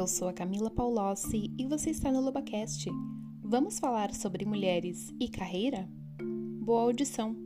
Eu sou a Camila Paulossi e você está no LobaCast. Vamos falar sobre mulheres e carreira? Boa audição!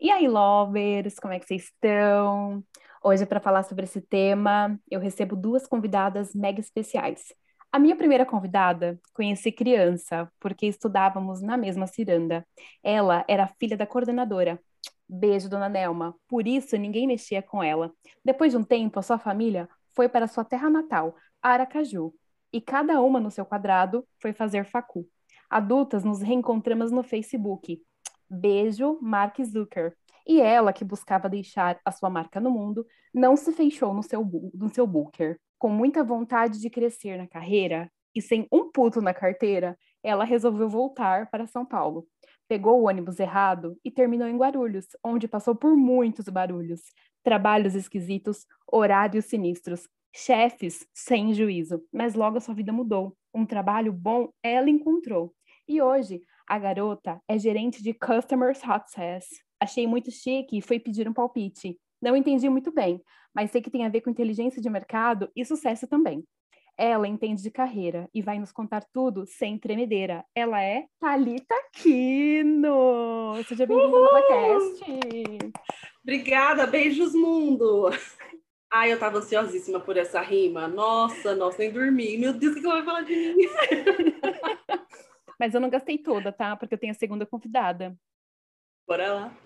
E aí, lovers, como é que vocês estão? Hoje, para falar sobre esse tema, eu recebo duas convidadas mega especiais. A minha primeira convidada conheci criança, porque estudávamos na mesma ciranda. Ela era filha da coordenadora. Beijo, dona Nelma. Por isso, ninguém mexia com ela. Depois de um tempo, a sua família foi para sua terra natal, Aracaju, e cada uma no seu quadrado foi fazer facu. Adultas, nos reencontramos no Facebook. Beijo, Mark Zucker. E ela, que buscava deixar a sua marca no mundo, não se fechou no seu, no seu booker. Com muita vontade de crescer na carreira e sem um puto na carteira, ela resolveu voltar para São Paulo. Pegou o ônibus errado e terminou em Guarulhos, onde passou por muitos barulhos, trabalhos esquisitos, horários sinistros, chefes sem juízo. Mas logo a sua vida mudou. Um trabalho bom ela encontrou. E hoje a garota é gerente de Customer Success. Achei muito chique e fui pedir um palpite. Não entendi muito bem, mas sei que tem a ver com inteligência de mercado e sucesso também. Ela entende de carreira e vai nos contar tudo sem tremedeira. Ela é Talita Quino. Seja bem-vinda ao podcast. Obrigada, beijos mundo. Ai, eu tava ansiosíssima por essa rima. Nossa, nossa, nem dormi. Meu Deus, o que ela vai falar de mim? Mas eu não gastei toda, tá? Porque eu tenho a segunda convidada. Bora lá.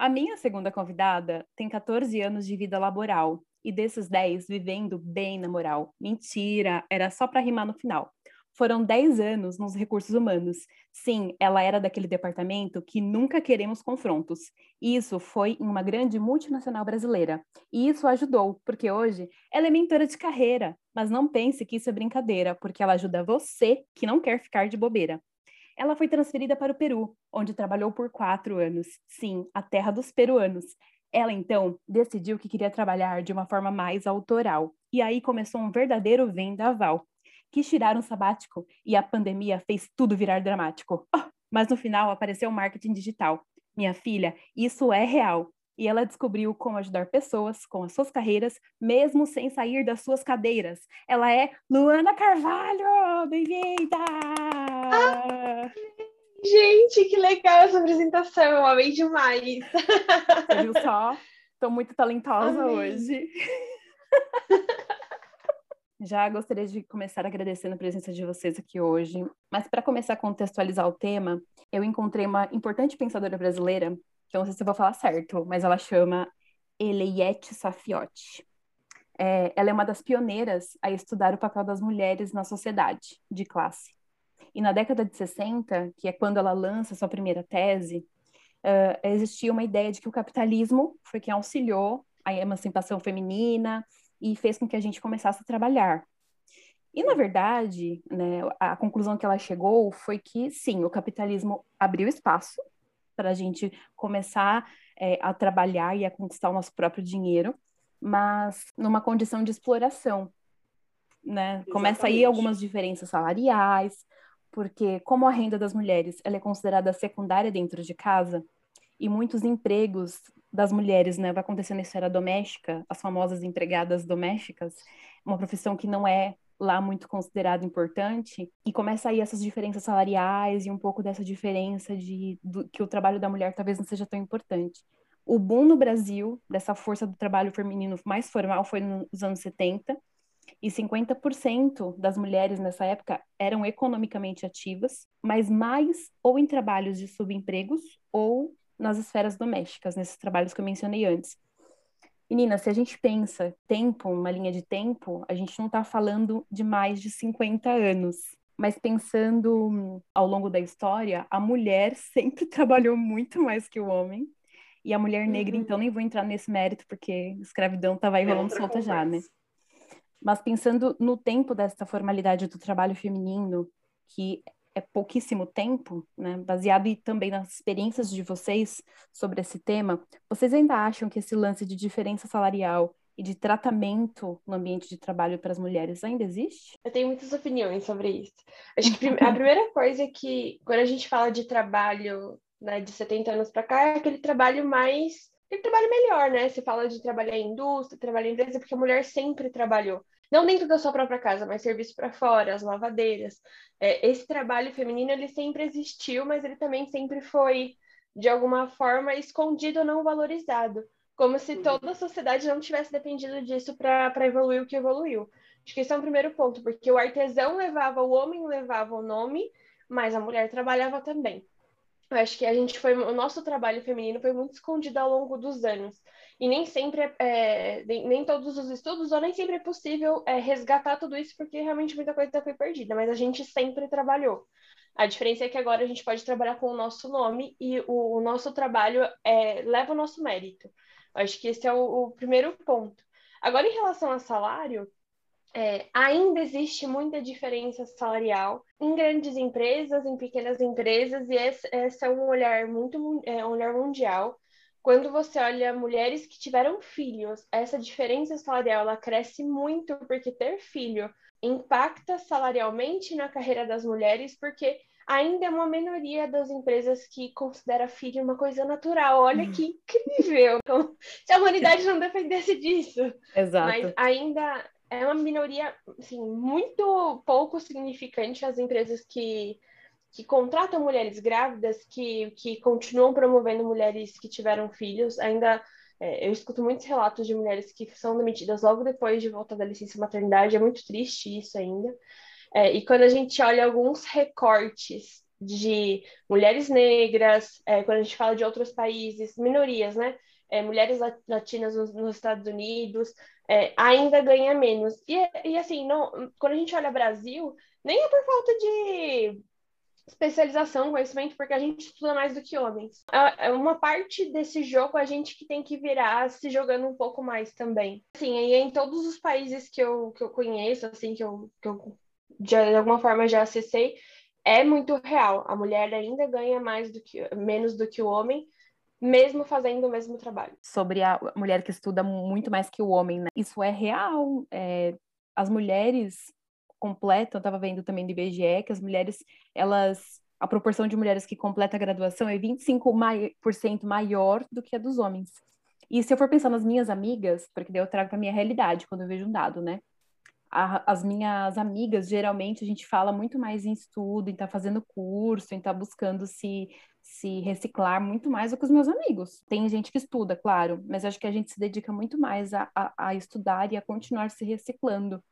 A minha segunda convidada tem 14 anos de vida laboral e desses 10 vivendo bem na moral. Mentira, era só para rimar no final. Foram 10 anos nos recursos humanos. Sim, ela era daquele departamento que nunca queremos confrontos. Isso foi em uma grande multinacional brasileira. E isso ajudou, porque hoje ela é mentora de carreira. Mas não pense que isso é brincadeira, porque ela ajuda você que não quer ficar de bobeira. Ela foi transferida para o Peru, onde trabalhou por quatro anos. Sim, a terra dos peruanos. Ela então decidiu que queria trabalhar de uma forma mais autoral. E aí começou um verdadeiro vendaval. Quis tirar um sabático e a pandemia fez tudo virar dramático. Oh, mas no final apareceu o marketing digital. Minha filha, isso é real. E ela descobriu como ajudar pessoas com as suas carreiras, mesmo sem sair das suas cadeiras. Ela é Luana Carvalho! Bem-vinda! Ah, gente, que legal essa apresentação! Eu amei demais! Você viu só? Estou muito talentosa amei. hoje. Já gostaria de começar agradecendo a presença de vocês aqui hoje. Mas para começar a contextualizar o tema, eu encontrei uma importante pensadora brasileira, que eu não sei se eu vou falar certo, mas ela chama Eleiette Safiotti. É, ela é uma das pioneiras a estudar o papel das mulheres na sociedade de classe. E na década de 60, que é quando ela lança sua primeira tese, uh, existia uma ideia de que o capitalismo foi quem auxiliou a emancipação feminina e fez com que a gente começasse a trabalhar. E, na verdade, né, a conclusão que ela chegou foi que, sim, o capitalismo abriu espaço para a gente começar é, a trabalhar e a conquistar o nosso próprio dinheiro, mas numa condição de exploração. Né? Começa aí algumas diferenças salariais, porque como a renda das mulheres ela é considerada secundária dentro de casa, e muitos empregos das mulheres, né, vai acontecer na esfera doméstica, as famosas empregadas domésticas, uma profissão que não é lá muito considerada importante, e começa aí essas diferenças salariais e um pouco dessa diferença de do, que o trabalho da mulher talvez não seja tão importante. O boom no Brasil dessa força do trabalho feminino mais formal foi nos anos 70, e 50% das mulheres nessa época eram economicamente ativas, mas mais ou em trabalhos de subempregos ou nas esferas domésticas, nesses trabalhos que eu mencionei antes. Menina, se a gente pensa tempo, uma linha de tempo, a gente não está falando de mais de 50 anos. Mas pensando hum, ao longo da história, a mulher sempre trabalhou muito mais que o homem. E a mulher negra, uhum. então, nem vou entrar nesse mérito, porque escravidão estava aí é rolando solta já, né? Mas pensando no tempo dessa formalidade do trabalho feminino, que é pouquíssimo tempo, né, baseado também nas experiências de vocês sobre esse tema, vocês ainda acham que esse lance de diferença salarial e de tratamento no ambiente de trabalho para as mulheres ainda existe? Eu tenho muitas opiniões sobre isso. Acho que a primeira coisa é que quando a gente fala de trabalho né, de 70 anos para cá, é aquele trabalho mais. Aquele trabalho melhor, né? Se fala de trabalhar em indústria, trabalhar em empresa, porque a mulher sempre trabalhou. Não dentro da sua própria casa, mas serviço para fora, as lavadeiras. É, esse trabalho feminino, ele sempre existiu, mas ele também sempre foi, de alguma forma, escondido ou não valorizado. Como se uhum. toda a sociedade não tivesse dependido disso para evoluir o que evoluiu. Acho que esse é um primeiro ponto, porque o artesão levava, o homem levava o nome, mas a mulher trabalhava também. Eu acho que a gente foi, o nosso trabalho feminino foi muito escondido ao longo dos anos. E nem sempre, é, é nem todos os estudos, ou nem sempre é possível é, resgatar tudo isso, porque realmente muita coisa foi perdida, mas a gente sempre trabalhou. A diferença é que agora a gente pode trabalhar com o nosso nome e o, o nosso trabalho é, leva o nosso mérito. Eu acho que esse é o, o primeiro ponto. Agora, em relação a salário, é, ainda existe muita diferença salarial em grandes empresas, em pequenas empresas, e esse, esse é um olhar muito é, um olhar mundial. Quando você olha mulheres que tiveram filhos, essa diferença salarial ela cresce muito porque ter filho impacta salarialmente na carreira das mulheres, porque ainda é uma minoria das empresas que considera filho uma coisa natural. Olha que incrível! Então, se a humanidade não dependesse disso. Exato. Mas ainda é uma minoria assim, muito pouco significante as empresas que, que contratam mulheres grávidas, que, que continuam promovendo mulheres que tiveram filhos. Ainda é, eu escuto muitos relatos de mulheres que são demitidas logo depois de volta da licença maternidade, é muito triste isso ainda. É, e quando a gente olha alguns recortes de mulheres negras, é, quando a gente fala de outros países, minorias, né? É, mulheres latinas nos, nos Estados Unidos, é, ainda ganha menos. E, e assim, não, quando a gente olha Brasil, nem é por falta de especialização, conhecimento, porque a gente estuda mais do que homens. É, é uma parte desse jogo a gente que tem que virar se jogando um pouco mais também. Assim, e em todos os países que eu, que eu conheço, assim, que eu, que eu de alguma forma já acessei, é muito real. A mulher ainda ganha mais do que menos do que o homem, mesmo fazendo o mesmo trabalho. Sobre a mulher que estuda muito mais que o homem, né? Isso é real. É, as mulheres completam, eu estava vendo também do IBGE, que as mulheres, elas, a proporção de mulheres que completa a graduação é 25% maior do que a dos homens. E se eu for pensar nas minhas amigas, porque daí eu trago para minha realidade quando eu vejo um dado, né? A, as minhas amigas, geralmente, a gente fala muito mais em estudo, em estar tá fazendo curso, em estar tá buscando se se reciclar muito mais do que os meus amigos. Tem gente que estuda, claro, mas acho que a gente se dedica muito mais a, a, a estudar e a continuar se reciclando.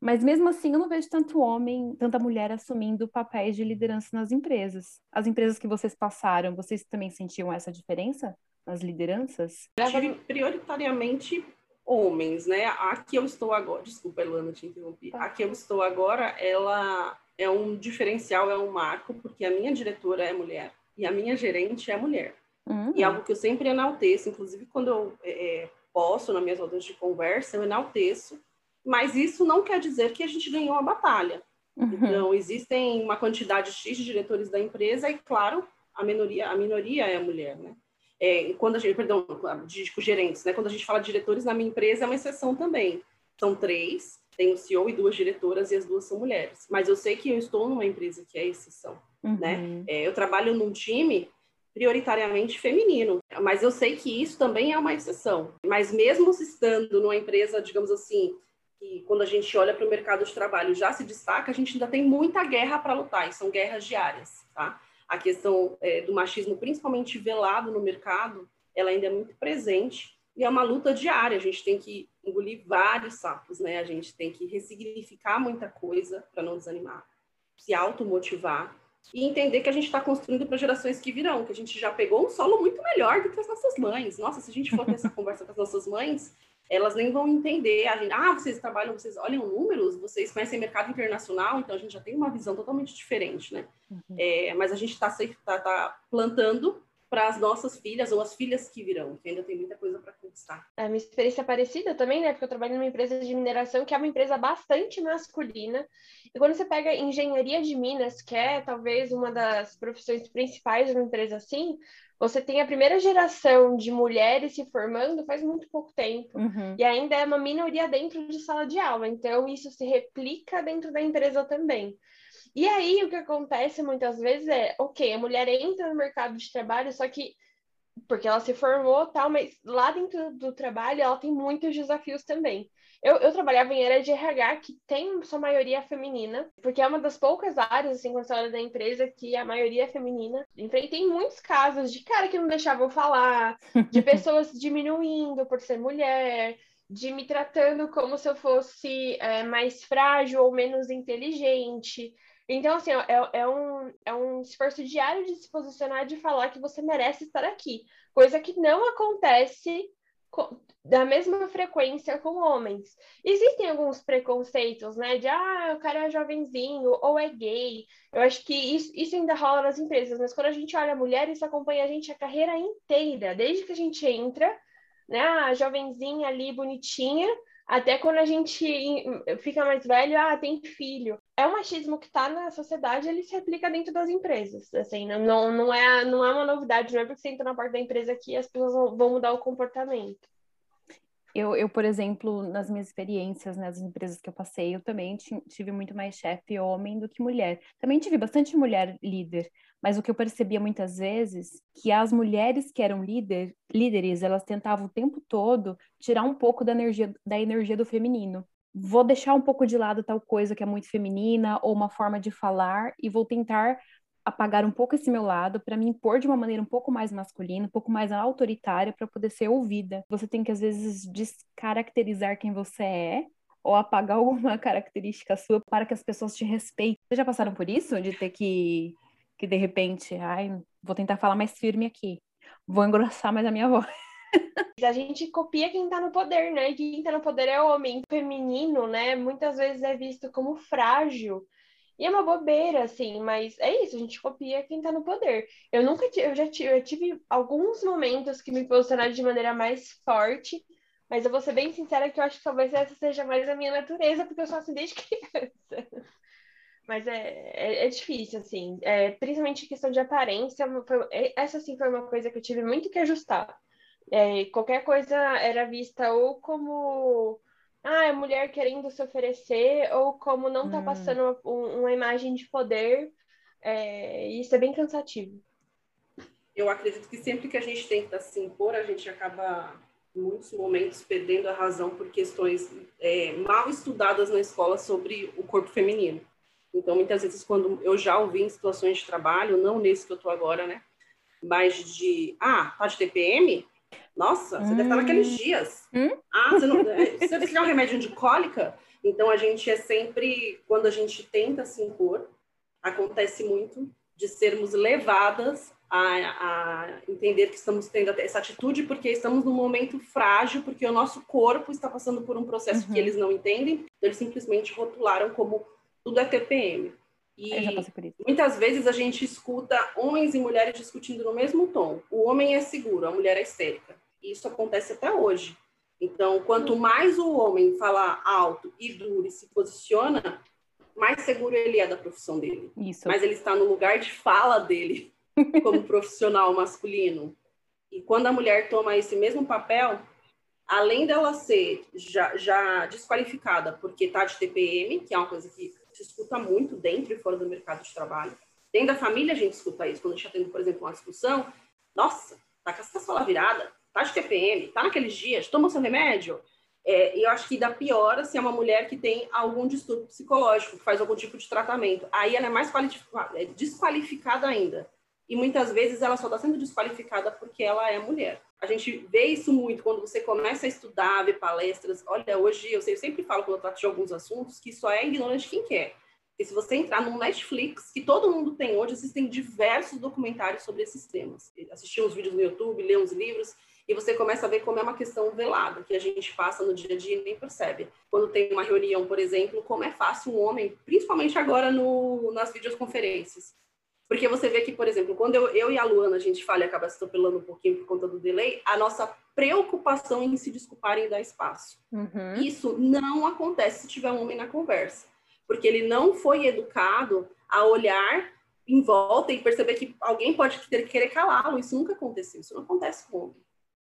Mas mesmo assim, eu não vejo tanto homem, tanta mulher assumindo papéis de liderança nas empresas. As empresas que vocês passaram, vocês também sentiam essa diferença nas lideranças? Tive prioritariamente homens, né? Aqui eu estou agora, desculpa, Elana, te interrompi. Tá. Aqui eu estou agora, ela é um diferencial, é um marco, porque a minha diretora é mulher e a minha gerente é mulher. Uhum. E algo que eu sempre enalteço, inclusive quando eu é, é, posto nas minhas rodas de conversa, eu enalteço, mas isso não quer dizer que a gente ganhou a batalha. Uhum. Então, existem uma quantidade X de diretores da empresa e, claro, a minoria, a minoria é a mulher, né? É, quando a gente, perdão, de, de gerentes, né? Quando a gente fala de diretores na minha empresa, é uma exceção também. São três, tem o CEO e duas diretoras e as duas são mulheres. Mas eu sei que eu estou numa empresa que é exceção, uhum. né? É, eu trabalho num time prioritariamente feminino, mas eu sei que isso também é uma exceção. Mas mesmo estando numa empresa, digamos assim, que quando a gente olha para o mercado de trabalho já se destaca, a gente ainda tem muita guerra para lutar, e são guerras diárias, tá? A questão é, do machismo, principalmente velado no mercado, ela ainda é muito presente e é uma luta diária. A gente tem que engolir vários sapos, né? A gente tem que ressignificar muita coisa para não desanimar, se automotivar e entender que a gente está construindo para gerações que virão, que a gente já pegou um solo muito melhor do que as nossas mães. Nossa, se a gente for ter essa conversa com as nossas mães, elas nem vão entender. A gente, ah, vocês trabalham, vocês olham números, vocês conhecem mercado internacional, então a gente já tem uma visão totalmente diferente, né? Uhum. É, mas a gente está tá, tá plantando para as nossas filhas ou as filhas que virão, que ainda tem muita coisa para conquistar. A minha experiência é parecida também, né? Porque eu trabalho numa empresa de mineração que é uma empresa bastante masculina. E quando você pega engenharia de minas, que é talvez uma das profissões principais de uma empresa assim, você tem a primeira geração de mulheres se formando faz muito pouco tempo. Uhum. E ainda é uma minoria dentro de sala de aula. Então, isso se replica dentro da empresa também. E aí o que acontece muitas vezes é, ok, a mulher entra no mercado de trabalho, só que porque ela se formou tal, mas lá dentro do trabalho ela tem muitos desafios também. Eu, eu trabalhava em área de RH que tem sua maioria feminina, porque é uma das poucas áreas, assim, quando você olha da empresa, que a maioria é feminina. Enfrentei muitos casos de cara que não deixavam falar, de pessoas diminuindo por ser mulher, de me tratando como se eu fosse é, mais frágil ou menos inteligente. Então, assim, é, é, um, é um esforço diário de se posicionar, de falar que você merece estar aqui. Coisa que não acontece da mesma frequência com homens. Existem alguns preconceitos, né? De, ah, o cara é jovenzinho ou é gay. Eu acho que isso, isso ainda rola nas empresas, mas quando a gente olha a mulher, isso acompanha a gente a carreira inteira, desde que a gente entra, né? A jovenzinha ali, bonitinha, até quando a gente fica mais velho, ah, tem filho. É um machismo que está na sociedade, ele se replica dentro das empresas. Assim, não, não, é, não é uma novidade, não é porque você entra na porta da empresa que as pessoas vão mudar o comportamento. Eu, eu, por exemplo, nas minhas experiências, nas empresas que eu passei, eu também tive muito mais chefe homem do que mulher. Também tive bastante mulher líder, mas o que eu percebia muitas vezes que as mulheres que eram líder, líderes, elas tentavam o tempo todo tirar um pouco da energia da energia do feminino. Vou deixar um pouco de lado tal coisa que é muito feminina ou uma forma de falar e vou tentar apagar um pouco esse meu lado para me impor de uma maneira um pouco mais masculina, um pouco mais autoritária para poder ser ouvida. Você tem que às vezes descaracterizar quem você é ou apagar alguma característica sua para que as pessoas te respeitem. Vocês já passaram por isso de ter que que de repente, ai, vou tentar falar mais firme aqui. Vou engrossar mais a minha voz. A gente copia quem tá no poder, né? Quem tá no poder é o homem feminino, né? Muitas vezes é visto como frágil. E é uma bobeira, assim, mas é isso, a gente copia quem tá no poder. Eu nunca tive, eu já tive, eu tive alguns momentos que me posicionaram de maneira mais forte, mas eu vou ser bem sincera que eu acho que talvez essa seja mais a minha natureza, porque eu sou assim desde criança. Mas é, é, é difícil, assim, é, principalmente questão de aparência, foi, é, essa sim foi uma coisa que eu tive muito que ajustar. É, qualquer coisa era vista ou como ah, é mulher querendo se oferecer, ou como não tá hum. passando uma, uma, imagem de poder. É, isso é bem cansativo. Eu acredito que sempre que a gente tenta se impor, a gente acaba, em muitos momentos, perdendo a razão por questões é, mal estudadas na escola sobre o corpo feminino. Então, muitas vezes, quando eu já ouvi em situações de trabalho, não nesse que eu tô agora, né? Mas de, ah, tá de TPM? Nossa, você hum. deve estar naqueles hum. dias. Hum? Ah, você, não, é, você deve criar um remédio de cólica? Então, a gente é sempre, quando a gente tenta se impor, acontece muito de sermos levadas a, a, entender que estamos tendo essa atitude porque estamos num momento frágil, porque o nosso corpo está passando por um processo uhum. que eles não entendem, então eles simplesmente rotularam como tudo é TPM. E muitas vezes a gente escuta homens e mulheres discutindo no mesmo tom. O homem é seguro, a mulher é histérica. E isso acontece até hoje. Então, quanto mais o homem fala alto e duro e se posiciona, mais seguro ele é da profissão dele. Isso. Mas ele está no lugar de fala dele como profissional masculino. E quando a mulher toma esse mesmo papel, além dela ser já, já desqualificada porque está de TPM, que é uma coisa que se escuta muito dentro e fora do mercado de trabalho. Dentro da família a gente escuta isso. Quando a gente está tendo, por exemplo, uma discussão, nossa, tá com a escola virada, tá de TPM, tá naqueles dias, toma seu remédio. É, eu acho que dá pior se é uma mulher que tem algum distúrbio psicológico, que faz algum tipo de tratamento. Aí ela é mais é desqualificada ainda. E muitas vezes ela só está sendo desqualificada porque ela é mulher. A gente vê isso muito quando você começa a estudar, ver palestras. Olha, hoje eu sempre falo quando eu trato de alguns assuntos que só é ignorante quem quer. E se você entrar no Netflix, que todo mundo tem hoje, existem diversos documentários sobre esses temas. Assistir uns vídeos no YouTube, ler uns livros, e você começa a ver como é uma questão velada, que a gente passa no dia a dia e nem percebe. Quando tem uma reunião, por exemplo, como é fácil um homem, principalmente agora no, nas videoconferências, porque você vê que, por exemplo, quando eu, eu e a Luana a gente fala e acaba se atropelando um pouquinho por conta do delay, a nossa preocupação em se desculparem e dar espaço. Uhum. Isso não acontece se tiver um homem na conversa. Porque ele não foi educado a olhar em volta e perceber que alguém pode querer calá-lo. Isso nunca aconteceu, isso não acontece com homem.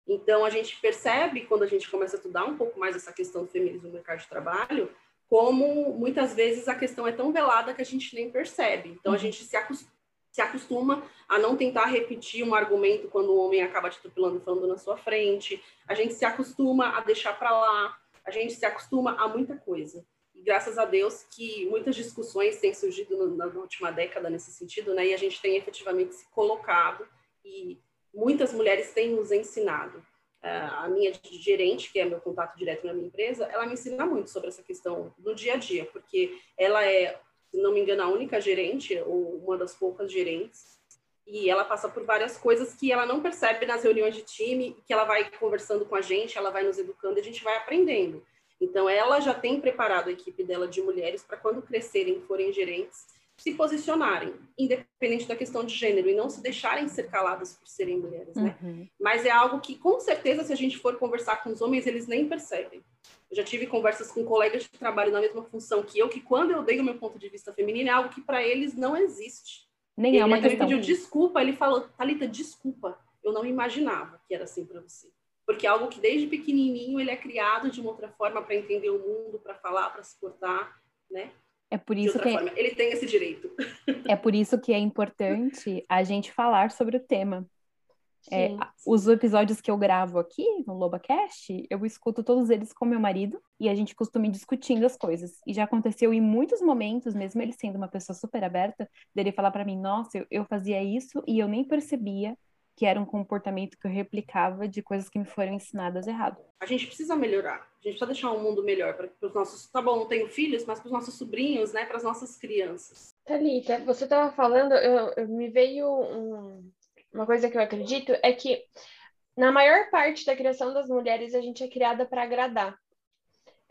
Então, a gente percebe, quando a gente começa a estudar um pouco mais essa questão do feminismo no mercado de trabalho, como muitas vezes a questão é tão velada que a gente nem percebe. Então, a uhum. gente se acostuma, se acostuma a não tentar repetir um argumento quando o homem acaba te atropelando falando na sua frente, a gente se acostuma a deixar para lá, a gente se acostuma a muita coisa. E graças a Deus que muitas discussões têm surgido no, na, última década nesse sentido, né? E a gente tem efetivamente se colocado e muitas mulheres têm nos ensinado a minha gerente, que é meu contato direto na minha empresa, ela me ensina muito sobre essa questão do dia a dia, porque ela é, se não me engano, a única gerente, ou uma das poucas gerentes, e ela passa por várias coisas que ela não percebe nas reuniões de time, que ela vai conversando com a gente, ela vai nos educando e a gente vai aprendendo. Então, ela já tem preparado a equipe dela de mulheres para quando crescerem, forem gerentes, se posicionarem, independente da questão de gênero, e não se deixarem ser caladas por serem mulheres, né? Uhum. Mas é algo que, com certeza, se a gente for conversar com os homens, eles nem percebem. Eu já tive conversas com colegas de trabalho na mesma função que eu, que quando eu dei o meu ponto de vista feminino, é algo que para eles não existe. Nem é uma ele questão. Ele pediu desculpa, ele falou, Talita, desculpa, eu não imaginava que era assim para você. Porque é algo que desde pequenininho ele é criado de uma outra forma para entender o mundo, para falar, para se portar, né? É por isso que é forma. ele tem esse direito. É por isso que é importante a gente falar sobre o tema. É, Os episódios que eu gravo aqui no LobaCast, eu escuto todos eles com meu marido e a gente costuma ir discutindo as coisas. E já aconteceu em muitos momentos, mesmo ele sendo uma pessoa super aberta, dele falar para mim: Nossa, eu, eu fazia isso e eu nem percebia que era um comportamento que eu replicava de coisas que me foram ensinadas errado. A gente precisa melhorar, a gente precisa deixar um mundo melhor para os nossos. Tá bom, não tenho filhos, mas para os nossos sobrinhos, né, para as nossas crianças. Thalita, você estava falando, eu, eu, me veio um, uma coisa que eu acredito é que na maior parte da criação das mulheres a gente é criada para agradar.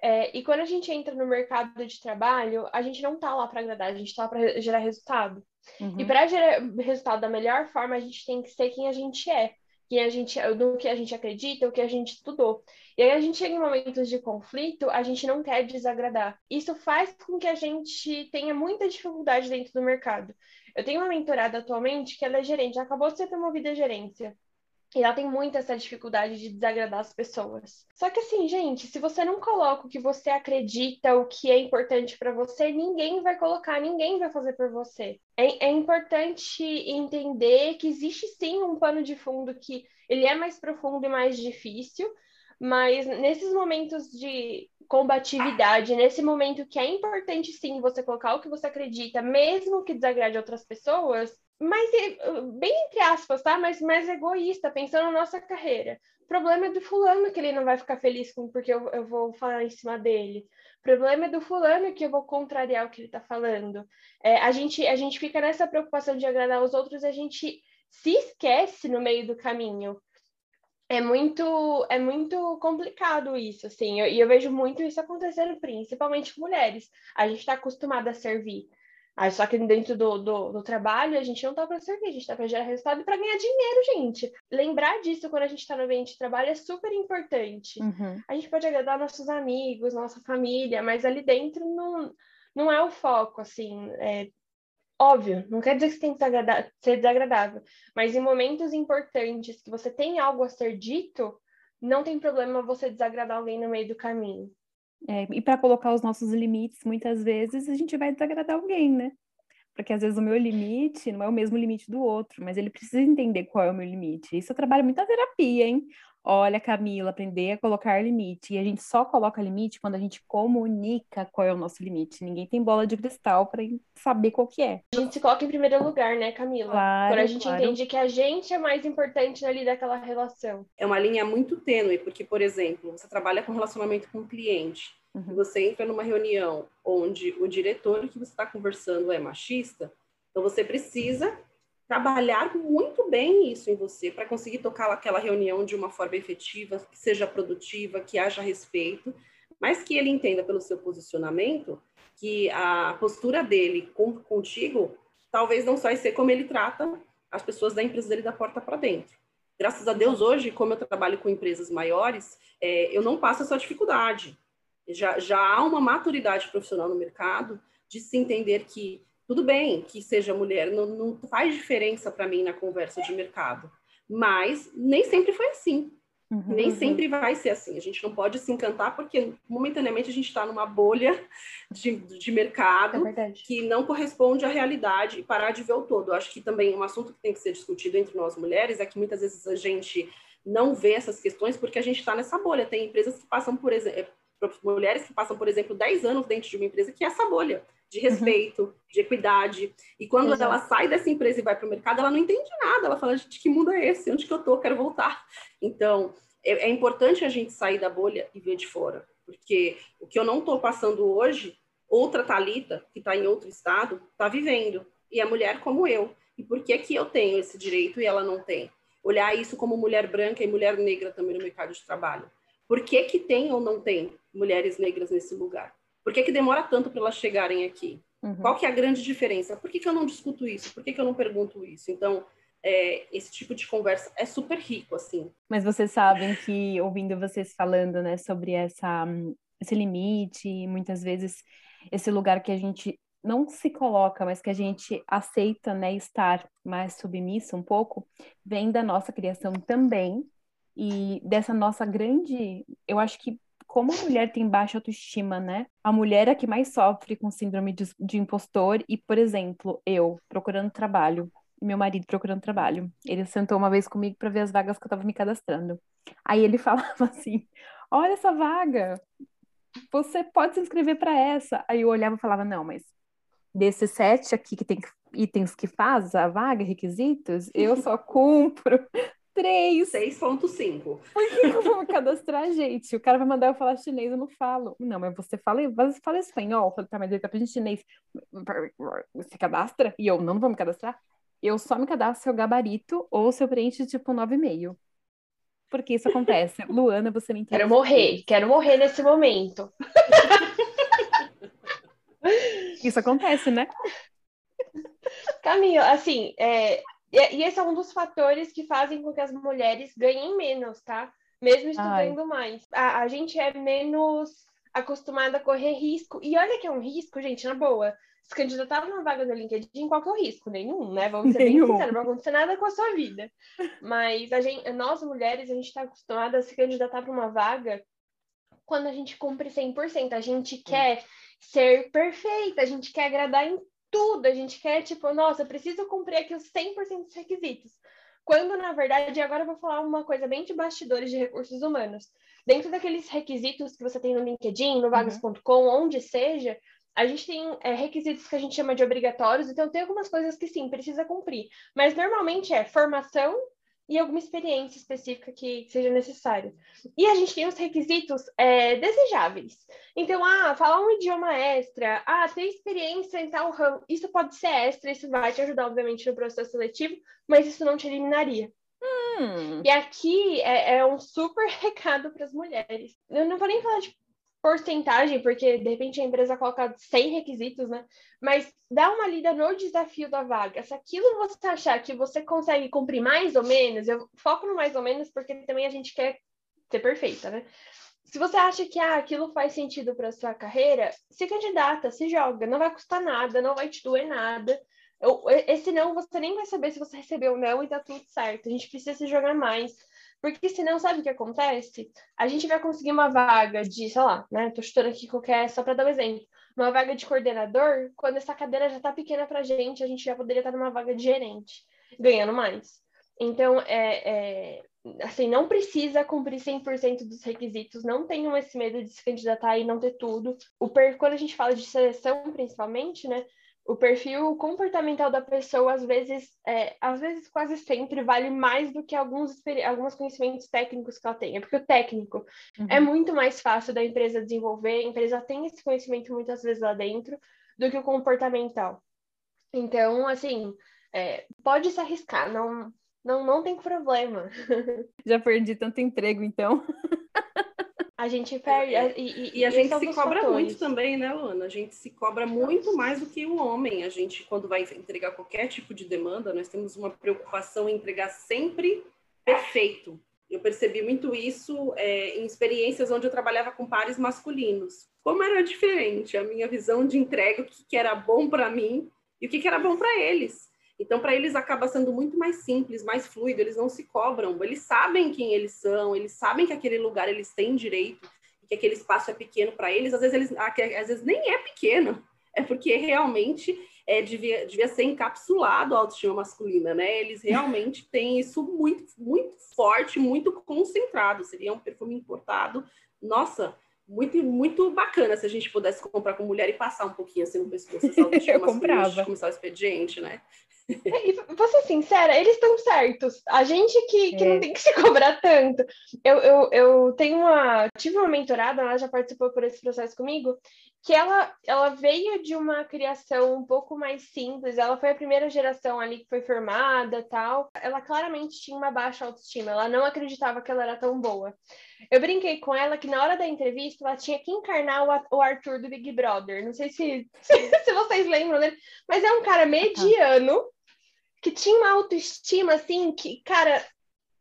É, e quando a gente entra no mercado de trabalho, a gente não está lá para agradar, a gente está lá para gerar resultado. Uhum. E para gerar resultado da melhor forma, a gente tem que ser quem a gente é, quem a gente, no que a gente acredita, o que a gente estudou. E aí a gente chega em momentos de conflito, a gente não quer desagradar. Isso faz com que a gente tenha muita dificuldade dentro do mercado. Eu tenho uma mentorada atualmente que ela é gerente, acabou de ser promovida a gerência. E ela tem muito essa dificuldade de desagradar as pessoas. Só que assim, gente, se você não coloca o que você acredita, o que é importante para você, ninguém vai colocar, ninguém vai fazer por você. É, é, importante entender que existe sim um pano de fundo que ele é mais profundo e mais difícil, mas nesses momentos de combatividade, nesse momento que é importante sim você colocar o que você acredita, mesmo que desagrade outras pessoas, mas bem entre aspas, tá? Mas mais egoísta, pensando na nossa carreira. O problema é do fulano que ele não vai ficar feliz com porque eu, eu vou falar em cima dele. O problema é do fulano que eu vou contrariar o que ele está falando. É, a, gente, a gente fica nessa preocupação de agradar os outros, a gente se esquece no meio do caminho. É muito, é muito complicado isso, assim, e eu, eu vejo muito isso acontecendo, principalmente com mulheres. A gente está acostumada a servir. Aí, só que dentro do, do, do trabalho, a gente não tá para servir, a gente tá para gerar resultado e para ganhar dinheiro, gente. Lembrar disso quando a gente está no ambiente de trabalho é super importante. Uhum. A gente pode agradar nossos amigos, nossa família, mas ali dentro não, não é o foco, assim. É, óbvio, não quer dizer que você tem que ser desagradável, mas em momentos importantes que você tem algo a ser dito, não tem problema você desagradar alguém no meio do caminho. É, e para colocar os nossos limites, muitas vezes a gente vai desagradar alguém, né? Porque às vezes o meu limite não é o mesmo limite do outro, mas ele precisa entender qual é o meu limite. Isso eu trabalho muita terapia, hein? Olha, Camila, aprender a colocar limite. E a gente só coloca limite quando a gente comunica qual é o nosso limite. Ninguém tem bola de cristal para saber qual que é. A gente se coloca em primeiro lugar, né, Camila? Claro, quando a gente claro. entende que a gente é mais importante ali daquela relação. É uma linha muito tênue, porque, por exemplo, você trabalha com relacionamento com o cliente. Uhum. Você entra numa reunião onde o diretor que você está conversando é machista, então você precisa trabalhar muito bem isso em você para conseguir tocar aquela reunião de uma forma efetiva, que seja produtiva, que haja respeito, mas que ele entenda pelo seu posicionamento que a postura dele com, contigo talvez não vai ser como ele trata as pessoas da empresa dele da porta para dentro. Graças a Deus, hoje, como eu trabalho com empresas maiores, é, eu não passo essa dificuldade. Já, já há uma maturidade profissional no mercado de se entender que tudo bem que seja mulher, não, não faz diferença para mim na conversa de mercado, mas nem sempre foi assim. Uhum. Nem sempre vai ser assim. A gente não pode se encantar porque momentaneamente a gente está numa bolha de, de mercado é que não corresponde à realidade e parar de ver o todo. Eu acho que também um assunto que tem que ser discutido entre nós mulheres é que muitas vezes a gente não vê essas questões porque a gente está nessa bolha. Tem empresas que passam por exemplo, mulheres que passam, por exemplo, 10 anos dentro de uma empresa que é essa bolha de uhum. respeito, uhum. de equidade. E quando Exato. ela sai dessa empresa e vai para o mercado, ela não entende nada. Ela fala, gente, que mundo é esse? Onde que eu tô? Quero voltar. Então, é, é importante a gente sair da bolha e ver de fora. Porque o que eu não estou passando hoje, outra Talita que está em outro estado, está vivendo. E é mulher como eu. E por que, que eu tenho esse direito e ela não tem? Olhar isso como mulher branca e mulher negra também no mercado de trabalho. Por que, que tem ou não tem mulheres negras nesse lugar? Por que, que demora tanto para elas chegarem aqui? Uhum. Qual que é a grande diferença? Por que, que eu não discuto isso? Por que, que eu não pergunto isso? Então, é, esse tipo de conversa é super rico, assim. Mas vocês sabem que, ouvindo vocês falando, né, sobre essa, esse limite, muitas vezes esse lugar que a gente não se coloca, mas que a gente aceita, né, estar mais submissa um pouco, vem da nossa criação também, e dessa nossa grande, eu acho que como a mulher tem baixa autoestima, né? A mulher é a que mais sofre com síndrome de, de impostor e, por exemplo, eu procurando trabalho, meu marido procurando trabalho. Ele sentou uma vez comigo para ver as vagas que eu estava me cadastrando. Aí ele falava assim: "Olha essa vaga. Você pode se inscrever para essa". Aí eu olhava e falava: "Não, mas desses sete aqui que tem itens que faz a vaga, requisitos, eu só cumpro 3. 6.5. Por que, que eu vou me cadastrar, gente? O cara vai mandar eu falar chinês, eu não falo. Não, mas você fala, você fala espanhol. Eu falei, tá, mas ele tá pedindo chinês. Você cadastra? E eu não, não vou me cadastrar? Eu só me cadastro se eu gabarito ou se eu preencho tipo 9,5. Porque isso acontece. Luana, você me entende. Quero morrer, quero morrer nesse momento. isso acontece, né? Caminho, assim, é, e, esse é um dos fatores que fazem com que as mulheres ganhem menos, tá? Mesmo estudando Ai. mais. A, a gente é menos acostumada a correr risco. E olha que é um risco, gente, na boa. Se candidatar numa vaga do LinkedIn, qual que é o risco? Nenhum, né? Vamos ser Nenhum. bem sinceros, não vai acontecer nada com a sua vida. Mas a gente, nós mulheres, a gente está acostumada a se candidatar para uma vaga quando a gente cumpre 100%. A gente quer ser perfeita, a gente quer agradar em tudo. A gente quer, tipo, nossa, preciso cumprir aqui os 100% dos requisitos. Quando, na verdade, agora eu vou falar uma coisa bem de bastidores de recursos humanos. Dentro daqueles requisitos que você tem no LinkedIn, no vagas.com, uhum. onde seja, a gente tem é, requisitos que a gente chama de obrigatórios, então tem algumas coisas que sim, precisa cumprir. Mas normalmente é formação e alguma experiência específica que seja necessária. E a gente tem os requisitos é, desejáveis. Então, ah, falar um idioma extra, ah, ter experiência em tal ramo, isso pode ser extra, isso vai te ajudar, obviamente, no processo seletivo, mas isso não te eliminaria. Hum. E aqui é, é, um super recado para as mulheres. Eu não vou nem falar de porcentagem, porque de repente a empresa coloca 100 requisitos, né? Mas dá uma lida no desafio da vaga. Se aquilo você achar que você consegue cumprir mais ou menos, eu foco no mais ou menos porque também a gente quer ser perfeita, né? Se você acha que ah, aquilo faz sentido para sua carreira, se candidata, se joga, não vai custar nada, não vai te doer nada. Esse não, você nem vai saber se você recebeu ou não e tá tudo certo. A gente precisa se jogar mais porque senão, sabe o que acontece? A gente vai conseguir uma vaga de, sei lá, né? Tô chutando aqui qualquer, só para dar um exemplo. Uma vaga de coordenador, quando essa cadeira já tá pequena pra gente, a gente já poderia estar numa vaga de gerente, ganhando mais. Então, é, é assim, não precisa cumprir 100% dos requisitos, não tenham esse medo de se candidatar e não ter tudo. O per... Quando a gente fala de seleção, principalmente, né? O perfil comportamental da pessoa, às vezes, é, às vezes quase sempre, vale mais do que alguns, alguns conhecimentos técnicos que ela tem. É porque o técnico é uhum. é muito mais fácil da empresa desenvolver, a empresa tem esse conhecimento muitas vezes lá dentro, do que o comportamental. Então, assim, é, pode se arriscar, não, não, não tem problema. Já perdi tanto emprego, então. A gente perde. É, e, e, e, a gente se cobra fatores. muito também, né, Luana? A gente se cobra muito mais do que o homem. A gente, quando vai entregar qualquer tipo de demanda, nós temos uma preocupação em entregar sempre perfeito. Eu percebi muito isso é, em experiências onde eu trabalhava com pares masculinos. Como era diferente a minha visão de entrega, o que, que era bom para mim e o que, que era bom para eles. Então, para eles acaba sendo muito mais simples, mais fluido, eles não se cobram, eles sabem quem eles são, eles sabem que aquele lugar eles têm direito, que aquele espaço é pequeno para eles, às vezes eles às vezes nem é pequeno, é porque realmente é, devia, devia ser encapsulado a autoestima masculina, né? Eles realmente têm isso muito, muito forte, muito concentrado. Seria um perfume importado. Nossa, muito, muito bacana se a gente pudesse comprar com mulher e passar um pouquinho assim no pescoço Eu comprava. começar o expediente, né? É, e vou ser sincera, eles estão certos. A gente que, que é. não tem que se cobrar tanto. Eu, eu, eu tenho uma. Tive uma mentorada, ela já participou por esse processo comigo, que ela, ela veio de uma criação um pouco mais simples, ela foi a primeira geração ali que foi formada tal. Ela claramente tinha uma baixa autoestima, ela não acreditava que ela era tão boa. Eu brinquei com ela que na hora da entrevista ela tinha que encarnar o, o Arthur do Big Brother. Não sei se, se, se vocês lembram dele, mas é um cara mediano que tinha uma autoestima assim que, cara,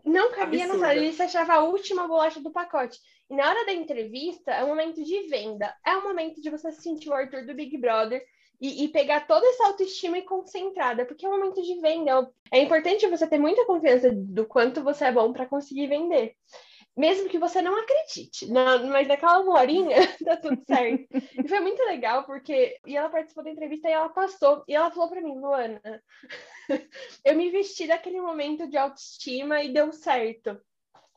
não cabia no na ele se achava a última bolacha do pacote. E na hora da entrevista, é um momento de venda. É um momento de você sentir o Arthur do Big Brother e, e, pegar toda essa autoestima e concentrada, porque é um momento de venda. É importante você ter muita confiança do quanto você é bom para conseguir vender. Mesmo que você não acredite, mas naquela horinha tá tudo certo. E foi muito legal, porque e ela participou da entrevista e ela passou, e ela falou para mim, Luana, eu me vesti daquele momento de autoestima e deu certo.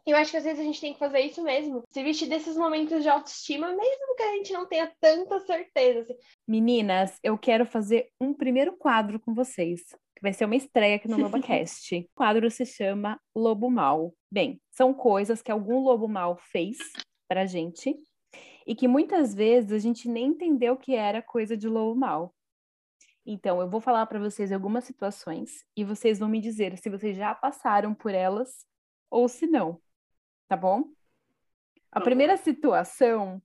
Eu acho que às vezes a gente tem que fazer isso mesmo. Se vestir desses momentos de autoestima, mesmo que a gente não tenha tanta certeza. Assim. Meninas, eu quero fazer um primeiro quadro com vocês. Vai ser uma estreia aqui no LobaCast. o quadro se chama Lobo Mal. Bem, são coisas que algum lobo mal fez pra gente e que muitas vezes a gente nem entendeu que era coisa de lobo mal. Então, eu vou falar para vocês algumas situações e vocês vão me dizer se vocês já passaram por elas ou se não tá bom? A primeira situação,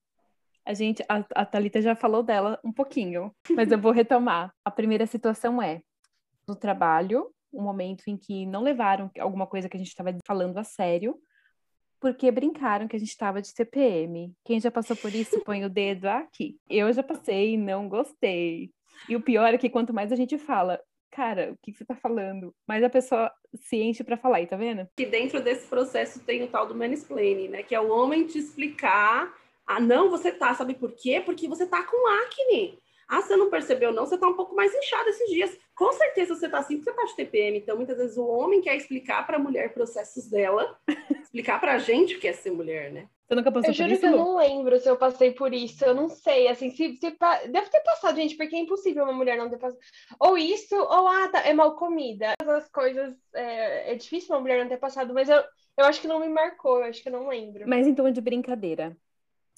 a gente, a, a Thalita já falou dela um pouquinho, mas eu vou retomar. A primeira situação é no trabalho, um momento em que não levaram alguma coisa que a gente estava falando a sério, porque brincaram que a gente estava de TPM. Quem já passou por isso, põe o dedo aqui. Eu já passei, não gostei. E o pior é que quanto mais a gente fala, cara, o que, você tá falando? Mas a pessoa se enche para falar, e tá vendo? Que dentro desse processo tem o tal do mansplaining, né? Que é o homem te explicar, ah, não, você tá, sabe por quê? Porque você tá com acne. Ah, você não percebeu, não? Você tá um pouco mais inchado esses dias. Com certeza você tá assim porque você tá de TPM. Então, muitas vezes o homem quer explicar para a mulher processos dela, explicar pra gente o que é ser mulher, né? Você nunca passou eu por isso? Eu não lembro se eu passei por isso. Eu não sei. Assim, se, se deve ter passado, gente, porque é impossível uma mulher não ter passado. Ou isso, ou ah, tá, é mal comida. As coisas é, é difícil uma mulher não ter passado, mas eu, eu acho que não me marcou. Eu acho que eu não lembro. Mas então é de brincadeira.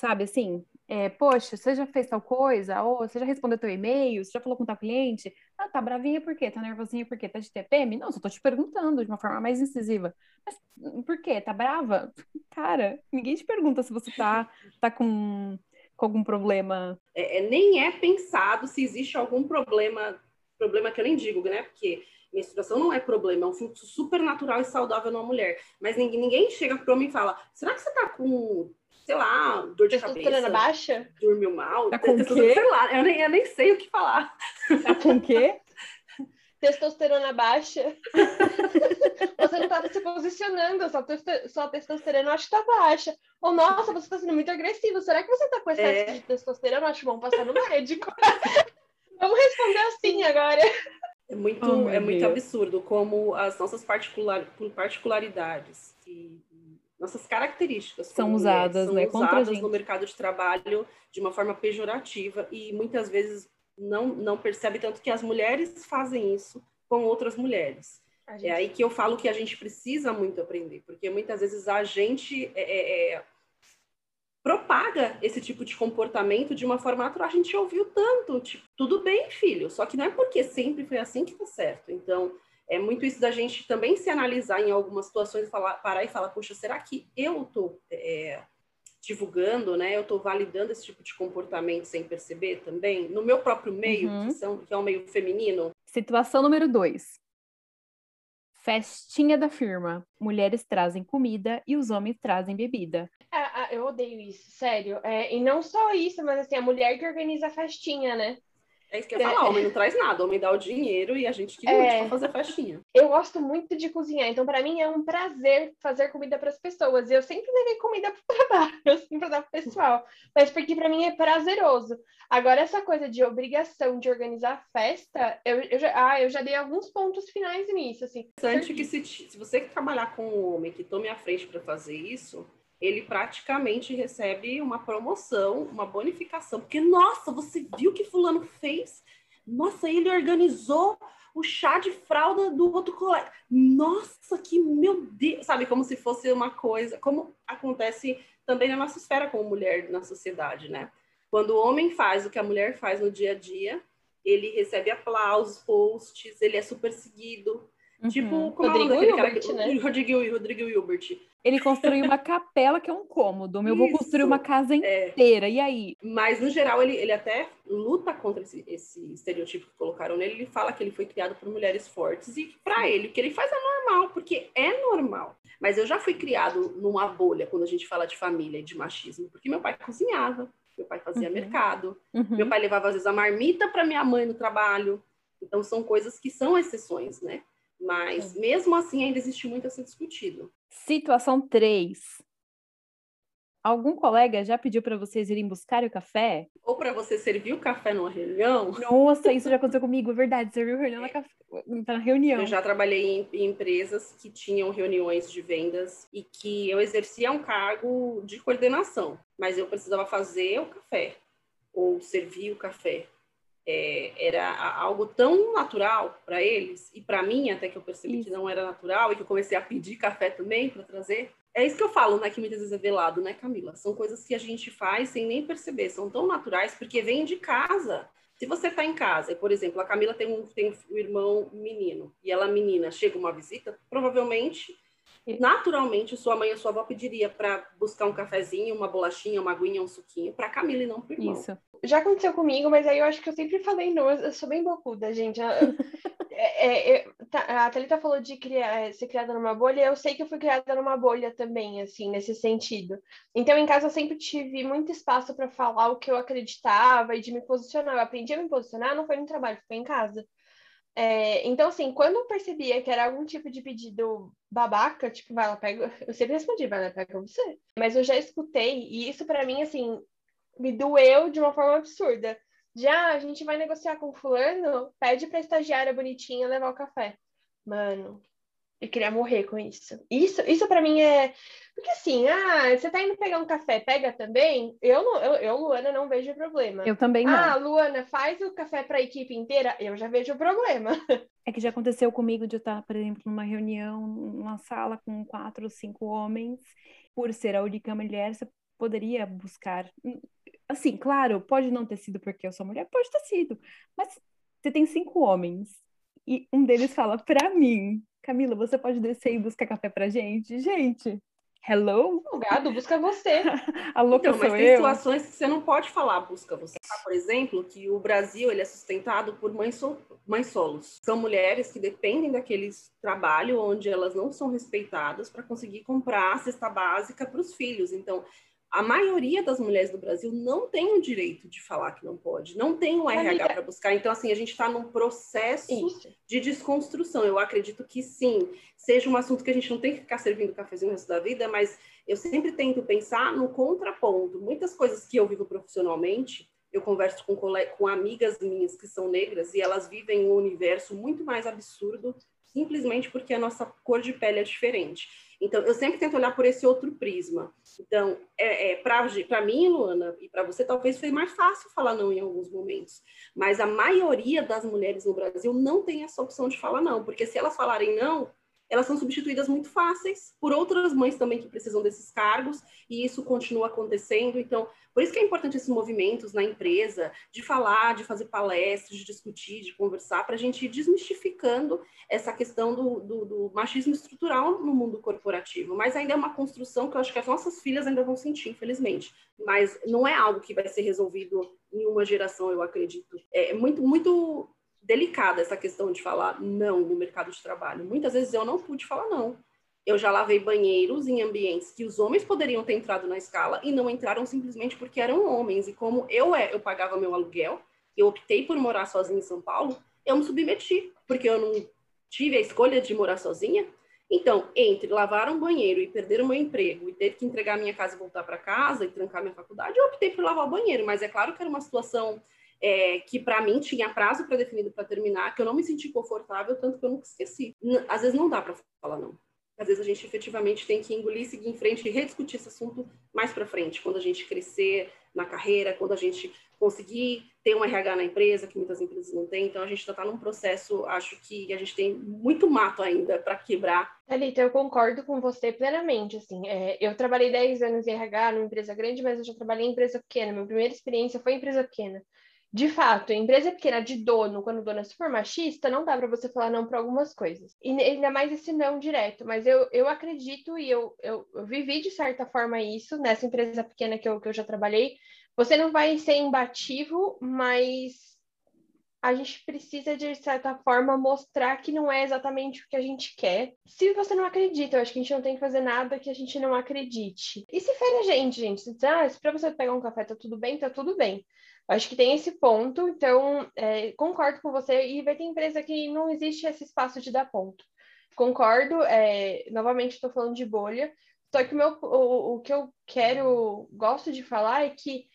Sabe assim? É, poxa, você já fez tal coisa? Ou você já respondeu teu e-mail? Você já falou com tal cliente? Ah, tá bravinha por quê? Tá nervosinha por quê? Tá de TPM? Não, só tô te perguntando de uma forma mais incisiva. Mas por quê? Tá brava? Cara, ninguém te pergunta se você tá, tá com, com algum problema. É, é, nem é pensado se existe algum problema, problema que eu nem digo, né? Porque menstruação não é problema, é um fluxo super natural e saudável numa mulher. Mas ninguém, ninguém chega para mim e fala: será que você tá com, sei lá, dor de cabeça? baixa? Dormiu mal? Tá com quê? Sei lá, eu nem, eu nem sei o que falar. Tá com quê? testosterona baixa. você não está se posicionando, sua, sua testosterona acho que está baixa. Ou, nossa, você está sendo muito agressivo. Será que você está com excesso é. de testosterona? Acho bom passar no médico. Vamos responder assim agora. É muito, oh, é muito absurdo como as nossas particular, particularidades e nossas características são usadas, são né, usadas no mercado de trabalho de uma forma pejorativa e muitas vezes não, não percebe tanto que as mulheres fazem isso com outras mulheres. Gente... É aí que eu falo que a gente precisa muito aprender, porque muitas vezes a gente é, é, é, propaga esse tipo de comportamento de uma forma natural. A gente ouviu tanto, tipo, tudo bem, filho, só que não é porque sempre foi assim que tá certo. Então, é muito isso da gente também se analisar em algumas situações, falar, parar e falar, poxa, será que eu tô é, divulgando, né? Eu estou validando esse tipo de comportamento sem perceber também, no meu próprio meio, uhum. que, são, que é um meio feminino. Situação número dois. Festinha da firma. Mulheres trazem comida e os homens trazem bebida. Ah, eu odeio isso, sério. É, e não só isso, mas assim, a mulher que organiza a festinha, né? É isso que eu ia falar, homem não traz nada, homem dá o dinheiro e a gente que lute é... fazer festinha. Eu gosto muito de cozinhar, então para mim é um prazer fazer comida para as pessoas. E eu sempre levei comida pro trabalho, assim, pra dar pro pessoal. Mas porque para mim é prazeroso. Agora, essa coisa de obrigação de organizar festa, eu, eu, já, ah, eu já dei alguns pontos finais nisso, assim. Interessante que se, se você trabalhar com um homem que tome a frente para fazer isso, ele praticamente recebe uma promoção, uma bonificação, porque, nossa, você viu que fulano fez? Nossa, ele organizou o chá de fralda do outro colega. Nossa, que meu Deus! Sabe, como se fosse uma coisa, como acontece também na nossa esfera como mulher na sociedade, né? Quando o homem faz o que a mulher faz no dia a dia, ele recebe aplausos, posts, ele é super seguido. Uhum. Tipo, como Rodrigo Hilbert, né? Rodrigo, Rodrigo Hilbert. Ele construiu uma capela que é um cômodo. Eu vou construir uma casa é. inteira. É. E aí? Mas, no geral, ele, ele até luta contra esse, esse estereotipo que colocaram nele. Ele fala que ele foi criado por mulheres fortes. E, para ele, o que ele faz é normal, porque é normal. Mas eu já fui criado numa bolha quando a gente fala de família e de machismo, porque meu pai cozinhava, meu pai fazia uhum. mercado, uhum. meu pai levava, às vezes, a marmita para minha mãe no trabalho. Então, são coisas que são exceções, né? Mas, mesmo assim, ainda existe muito a ser discutido. Situação 3. Algum colega já pediu para vocês irem buscar o café? Ou para você servir o café numa reunião? Nossa, isso já aconteceu comigo, é verdade. Serviu reunião na, na reunião. Eu já trabalhei em, empresas que tinham reuniões de vendas e que eu exercia um cargo de coordenação, mas eu precisava fazer o café ou servir o café é, era algo tão natural para eles e para mim até que eu percebi isso. que não era natural e que eu comecei a pedir café também para trazer. É isso que eu falo, né? Que muitas vezes é velado, né, Camila? São coisas que a gente faz sem nem perceber, são tão naturais porque vem de casa. Se você está em casa, e, por exemplo, a Camila tem um, tem um irmão menino e ela menina chega uma visita, provavelmente naturalmente sua mãe ou sua avó pediria para buscar um cafezinho, uma bolachinha, uma aguinha, um suquinho para Camila e não para irmão. Isso. Já aconteceu comigo, mas aí eu acho que eu sempre falei não, eu sou bem bocuda, gente. é, é, é, tá, a Thalita falou de criar, é, ser criada numa bolha, eu sei que eu fui criada numa bolha também, assim, nesse sentido. Então, em casa, eu sempre tive muito espaço para falar o que eu acreditava e de me posicionar. Eu aprendi a me posicionar, não foi no trabalho, foi em casa. É, então, assim, quando eu percebia que era algum tipo de pedido babaca, tipo, vai lá, pega. Eu sempre respondi, vai lá, pega você. Mas eu já escutei, e isso para mim, assim, me doeu de uma forma absurda. Já ah, a gente vai negociar com fulano, pede pra estagiária bonitinha levar o café. Mano, eu queria morrer com isso. Isso, isso para mim é. Porque assim, ah, você tá indo pegar um café, pega também? Eu, não, eu, eu, Luana, não vejo problema. Eu também não. Ah, Luana, faz o café para a equipe inteira? Eu já vejo o problema. É que já aconteceu comigo de eu estar, por exemplo, numa reunião, numa sala com quatro ou cinco homens. Por ser a única mulher, você poderia buscar. Assim, claro, pode não ter sido porque eu sou mulher, pode ter sido. Mas você tem cinco homens. E um deles fala para mim Camila, você pode descer e buscar café pra gente? Gente, hello? O gado busca você. a louca então, sou mas eu. tem situações que você não pode falar busca você. Por exemplo, que o Brasil ele é sustentado por mães, so mães solos. São mulheres que dependem daqueles trabalho onde elas não são respeitadas para conseguir comprar a cesta básica para os filhos. Então, a maioria das mulheres do Brasil não tem o direito de falar que não pode, não tem um RH para buscar. Então, assim, a gente está num processo Isso. de desconstrução. Eu acredito que sim, seja um assunto que a gente não tem que ficar servindo cafezinho o resto da vida, mas eu sempre tento pensar no contraponto. Muitas coisas que eu vivo profissionalmente, eu converso com, com amigas minhas que são negras e elas vivem um universo muito mais absurdo simplesmente porque a nossa cor de pele é diferente. Então, eu sempre tento olhar por esse outro prisma. Então, é, é para mim, Luana, e para você, talvez foi mais fácil falar não em alguns momentos. Mas a maioria das mulheres no Brasil não tem essa opção de falar não, porque se elas falarem não, elas são substituídas muito fáceis por outras mães também que precisam desses cargos, e isso continua acontecendo. Então, por isso que é importante esses movimentos na empresa, de falar, de fazer palestras, de discutir, de conversar, para a gente ir desmistificando essa questão do, do, do, machismo estrutural no mundo corporativo. Mas ainda é uma construção que eu acho que as nossas filhas ainda vão sentir, infelizmente. Mas não é algo que vai ser resolvido em uma geração, eu acredito. É muito, muito delicada essa questão de falar não no mercado de trabalho. Muitas vezes eu não pude falar não. Eu já lavei banheiros em ambientes que os homens poderiam ter entrado na escala e não entraram simplesmente porque eram homens. E como eu é, eu pagava meu aluguel, eu optei por morar sozinha em São Paulo, eu me submeti, porque eu não tive a escolha de morar sozinha. Então, entre lavar um banheiro e perder o meu emprego e ter que entregar minha casa e voltar para casa e trancar minha faculdade, eu optei por lavar o banheiro. Mas é claro que era uma situação é, que para mim tinha prazo pré-definido para terminar, que eu não me senti confortável, tanto que eu nunca esqueci. Às vezes não dá para falar não. Às vezes a gente efetivamente tem que engolir, seguir em frente e rediscutir esse assunto mais para frente, quando a gente crescer na carreira, quando a gente conseguir ter um RH na empresa, que muitas empresas não têm. Então, a gente está num processo, acho que a gente tem muito mato ainda para quebrar. Thalita, eu concordo com você plenamente. Assim, é, eu trabalhei 10 anos em RH numa empresa grande, mas eu já trabalhei em empresa pequena. Minha primeira experiência foi em empresa pequena. De fato, empresa pequena de dono, quando o dono é super machista, não dá para você falar não para algumas coisas. E ainda mais esse não direto. Mas eu, eu acredito e eu, eu, eu vivi de certa forma isso nessa empresa pequena que eu, que eu já trabalhei você não vai ser imbativo, mas a gente precisa, de certa forma, mostrar que não é exatamente o que a gente quer. Se você não acredita, eu acho que a gente não tem que fazer nada que a gente não acredite. E se fere a gente, gente? Se, ah, se pra você pegar um café tá tudo bem, tá tudo bem. Eu acho que tem esse ponto, então é, concordo com você. E vai ter empresa que não existe esse espaço de dar ponto. Concordo, é, novamente estou falando de bolha. Só que o, meu, o, o que eu quero, gosto de falar é que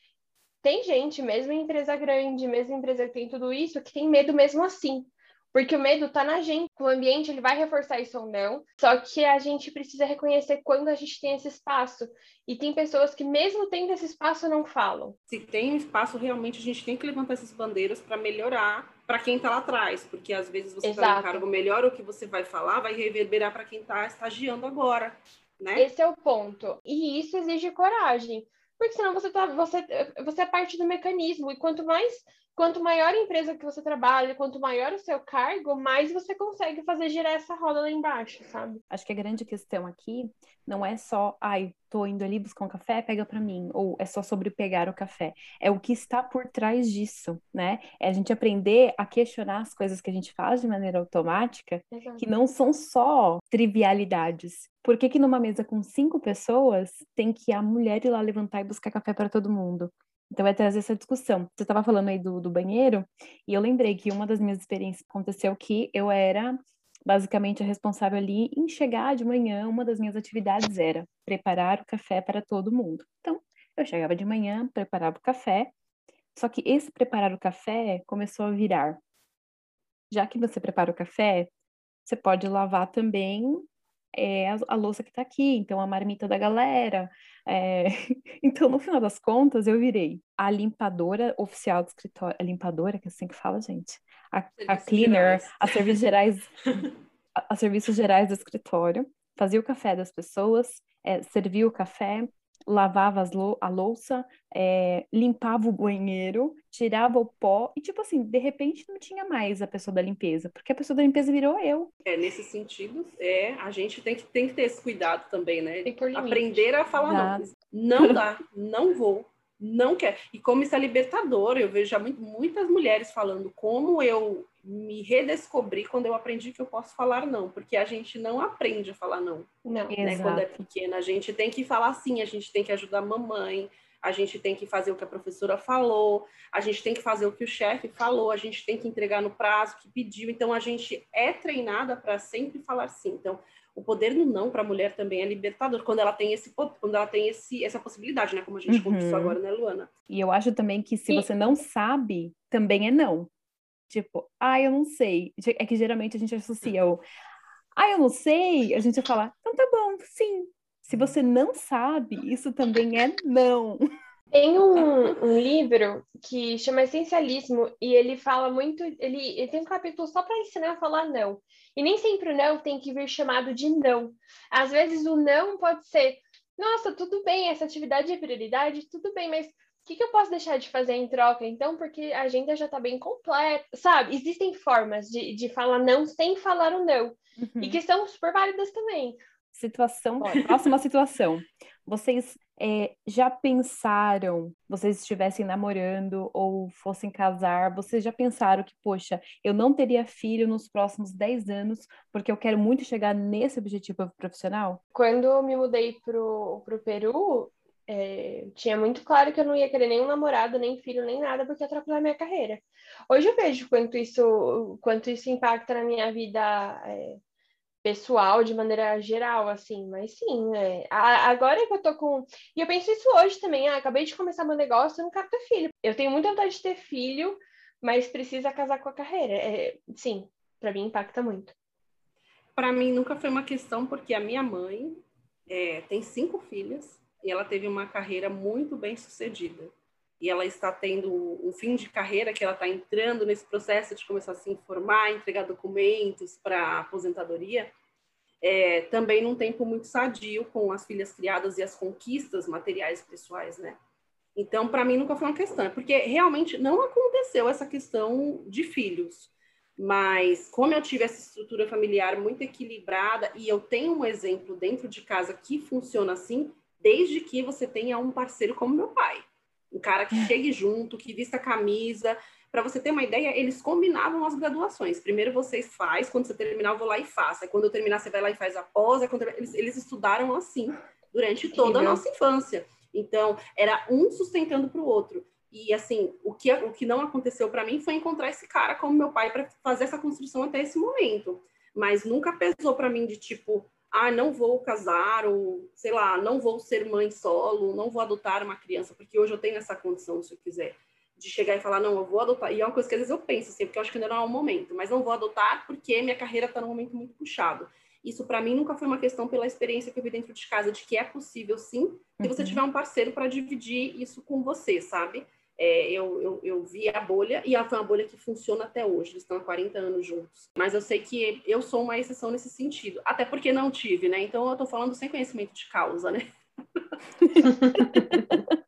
tem gente, mesmo em empresa grande, mesmo em empresa que tem tudo isso, que tem medo mesmo assim. Porque o medo tá na gente. O ambiente ele vai reforçar isso ou não. Só que a gente precisa reconhecer quando a gente tem esse espaço. E tem pessoas que, mesmo tendo esse espaço, não falam. Se tem espaço, realmente a gente tem que levantar essas bandeiras para melhorar para quem está lá atrás. Porque às vezes você está no cargo melhor, o que você vai falar vai reverberar para quem está estagiando agora. Né? Esse é o ponto. E isso exige coragem. Porque senão você tá, você, você é parte do mecanismo. E quanto mais, quanto maior a empresa que você trabalha, quanto maior o seu cargo, mais você consegue fazer girar essa roda lá embaixo, sabe? Acho que a grande questão aqui não é só, ai, tô indo ali buscar um café, pega para mim, ou é só sobre pegar o café. É o que está por trás disso, né? É a gente aprender a questionar as coisas que a gente faz de maneira automática, Exato. que não são só trivialidades. Por que, que numa mesa com cinco pessoas tem que a mulher ir lá levantar e buscar café para todo mundo? Então, vai trazer essa discussão. Você estava falando aí do, do banheiro, e eu lembrei que uma das minhas experiências aconteceu que eu era basicamente a responsável ali em chegar de manhã, uma das minhas atividades era preparar o café para todo mundo. Então, eu chegava de manhã, preparava o café, só que esse preparar o café começou a virar. Já que você prepara o café, você pode lavar também é, a, a louça que está aqui, então a marmita da galera. É... então, no final das contas, eu virei a limpadora oficial do escritório. A limpadora, que é assim que fala, gente a, a cleaner, a serviços gerais, a, a, serviços gerais do escritório, fazia o café das pessoas, é, servia o café, lavava lou a louça, é, limpava o banheiro, tirava o pó e, tipo assim, de repente não tinha mais a pessoa da limpeza, porque a pessoa da limpeza virou eu. É, nesse sentido, é, a gente tem que, tem que ter esse cuidado também, né? Aprender a falar Exato. não. Não dá, não vou, não quer. E como isso é libertador, eu vejo já muito, muitas mulheres falando como eu me redescobri quando eu aprendi que eu posso falar não, porque a gente não aprende a falar não. Não, né? Quando é pequena, a gente tem que falar sim, a gente tem que ajudar a mamãe, a gente tem que fazer o que a professora falou, a gente tem que fazer o que o chefe falou, a gente tem que entregar no prazo que pediu. Então a gente é treinada para sempre falar sim. Então o poder do não para a mulher também é libertador quando ela tem esse quando ela tem esse essa possibilidade, né? Como a gente uhum. conversou agora, né, Luana? E eu acho também que se e... você não sabe, também é não. Tipo, ah, eu não sei. É que geralmente a gente associa o ah, eu não sei, a gente vai falar, então tá bom, sim. Se você não sabe, isso também é não. Tem um, um, livro que chama Essencialismo e ele fala muito. Ele, ele tem um capítulo só para ensinar a falar não. E nem sempre o não tem que vir chamado de não. Às vezes o não pode ser: nossa, tudo bem, essa atividade é prioridade, tudo bem, mas o que, que eu posso deixar de fazer em troca? Então, porque a agenda já está bem completa, sabe? Existem formas de, de falar não sem falar o não. Uhum. E que são super válidas também. Situação, próxima situação. Vocês é, já pensaram, vocês estivessem namorando ou fossem casar, vocês já pensaram que, poxa, eu não teria filho nos próximos 10 anos porque eu quero muito chegar nesse objetivo profissional? Quando eu me mudei pro, pro Peru, É, tinha muito claro que eu não ia querer nenhum namorado, nem filho, nem nada, porque atrapalhar minha carreira. Hoje eu vejo quanto isso, quanto isso impacta na minha vida é, pessoal de maneira geral, assim, mas sim, é. agora que eu tô com. E eu penso isso hoje também, ah, acabei de começar meu negócio, eu não quero ter filho. Eu tenho muita vontade de ter filho, mas precisa casar com a carreira. É, sim, para mim impacta muito. Para mim nunca foi uma questão, porque a minha mãe é, tem cinco filhas e ela teve uma carreira muito bem sucedida. E ela está tendo um fim de carreira que ela está entrando nesse processo de começar a se informar, entregar documentos para aposentadoria, é, também num tempo muito sadio com as filhas criadas e as conquistas materiais pessoais, né? Então, para mim, nunca foi uma questão, porque realmente não aconteceu essa questão de filhos. Mas, como eu tive essa estrutura familiar muito equilibrada e eu tenho um exemplo dentro de casa que funciona assim, desde que você tenha um parceiro como meu pai. Um cara que chegue junto, que vista a camisa. Para você ter uma ideia, eles combinavam as graduações. Primeiro vocês faz, quando você terminar, eu vou lá e faço. Aí, quando eu terminar, você vai lá e faz a pós. Eles, eles estudaram assim durante toda a nossa infância. Então, era um sustentando para o outro. E assim, o que, o que não aconteceu para mim foi encontrar esse cara como meu pai para fazer essa construção até esse momento. Mas nunca pesou para mim de tipo, ah, não vou casar, ou sei lá, não vou ser mãe solo, não vou adotar uma criança, porque hoje eu tenho essa condição, se eu quiser, de chegar e falar, não, eu vou adotar. E é uma coisa que às vezes eu penso, assim, porque eu acho que ainda não é o momento, mas não vou adotar porque minha carreira está num momento muito puxado. Isso para mim nunca foi uma questão pela experiência que eu vi dentro de casa, de que é possível sim, se você uhum. tiver um parceiro para dividir isso com você, sabe? É, eu, eu, eu, vi a bolha e ela foi uma bolha que funciona até hoje, eles estão há 40 anos juntos. Mas eu sei que eu sou uma exceção nesse sentido, até porque não tive, né? Então eu estou falando sem conhecimento de causa, né?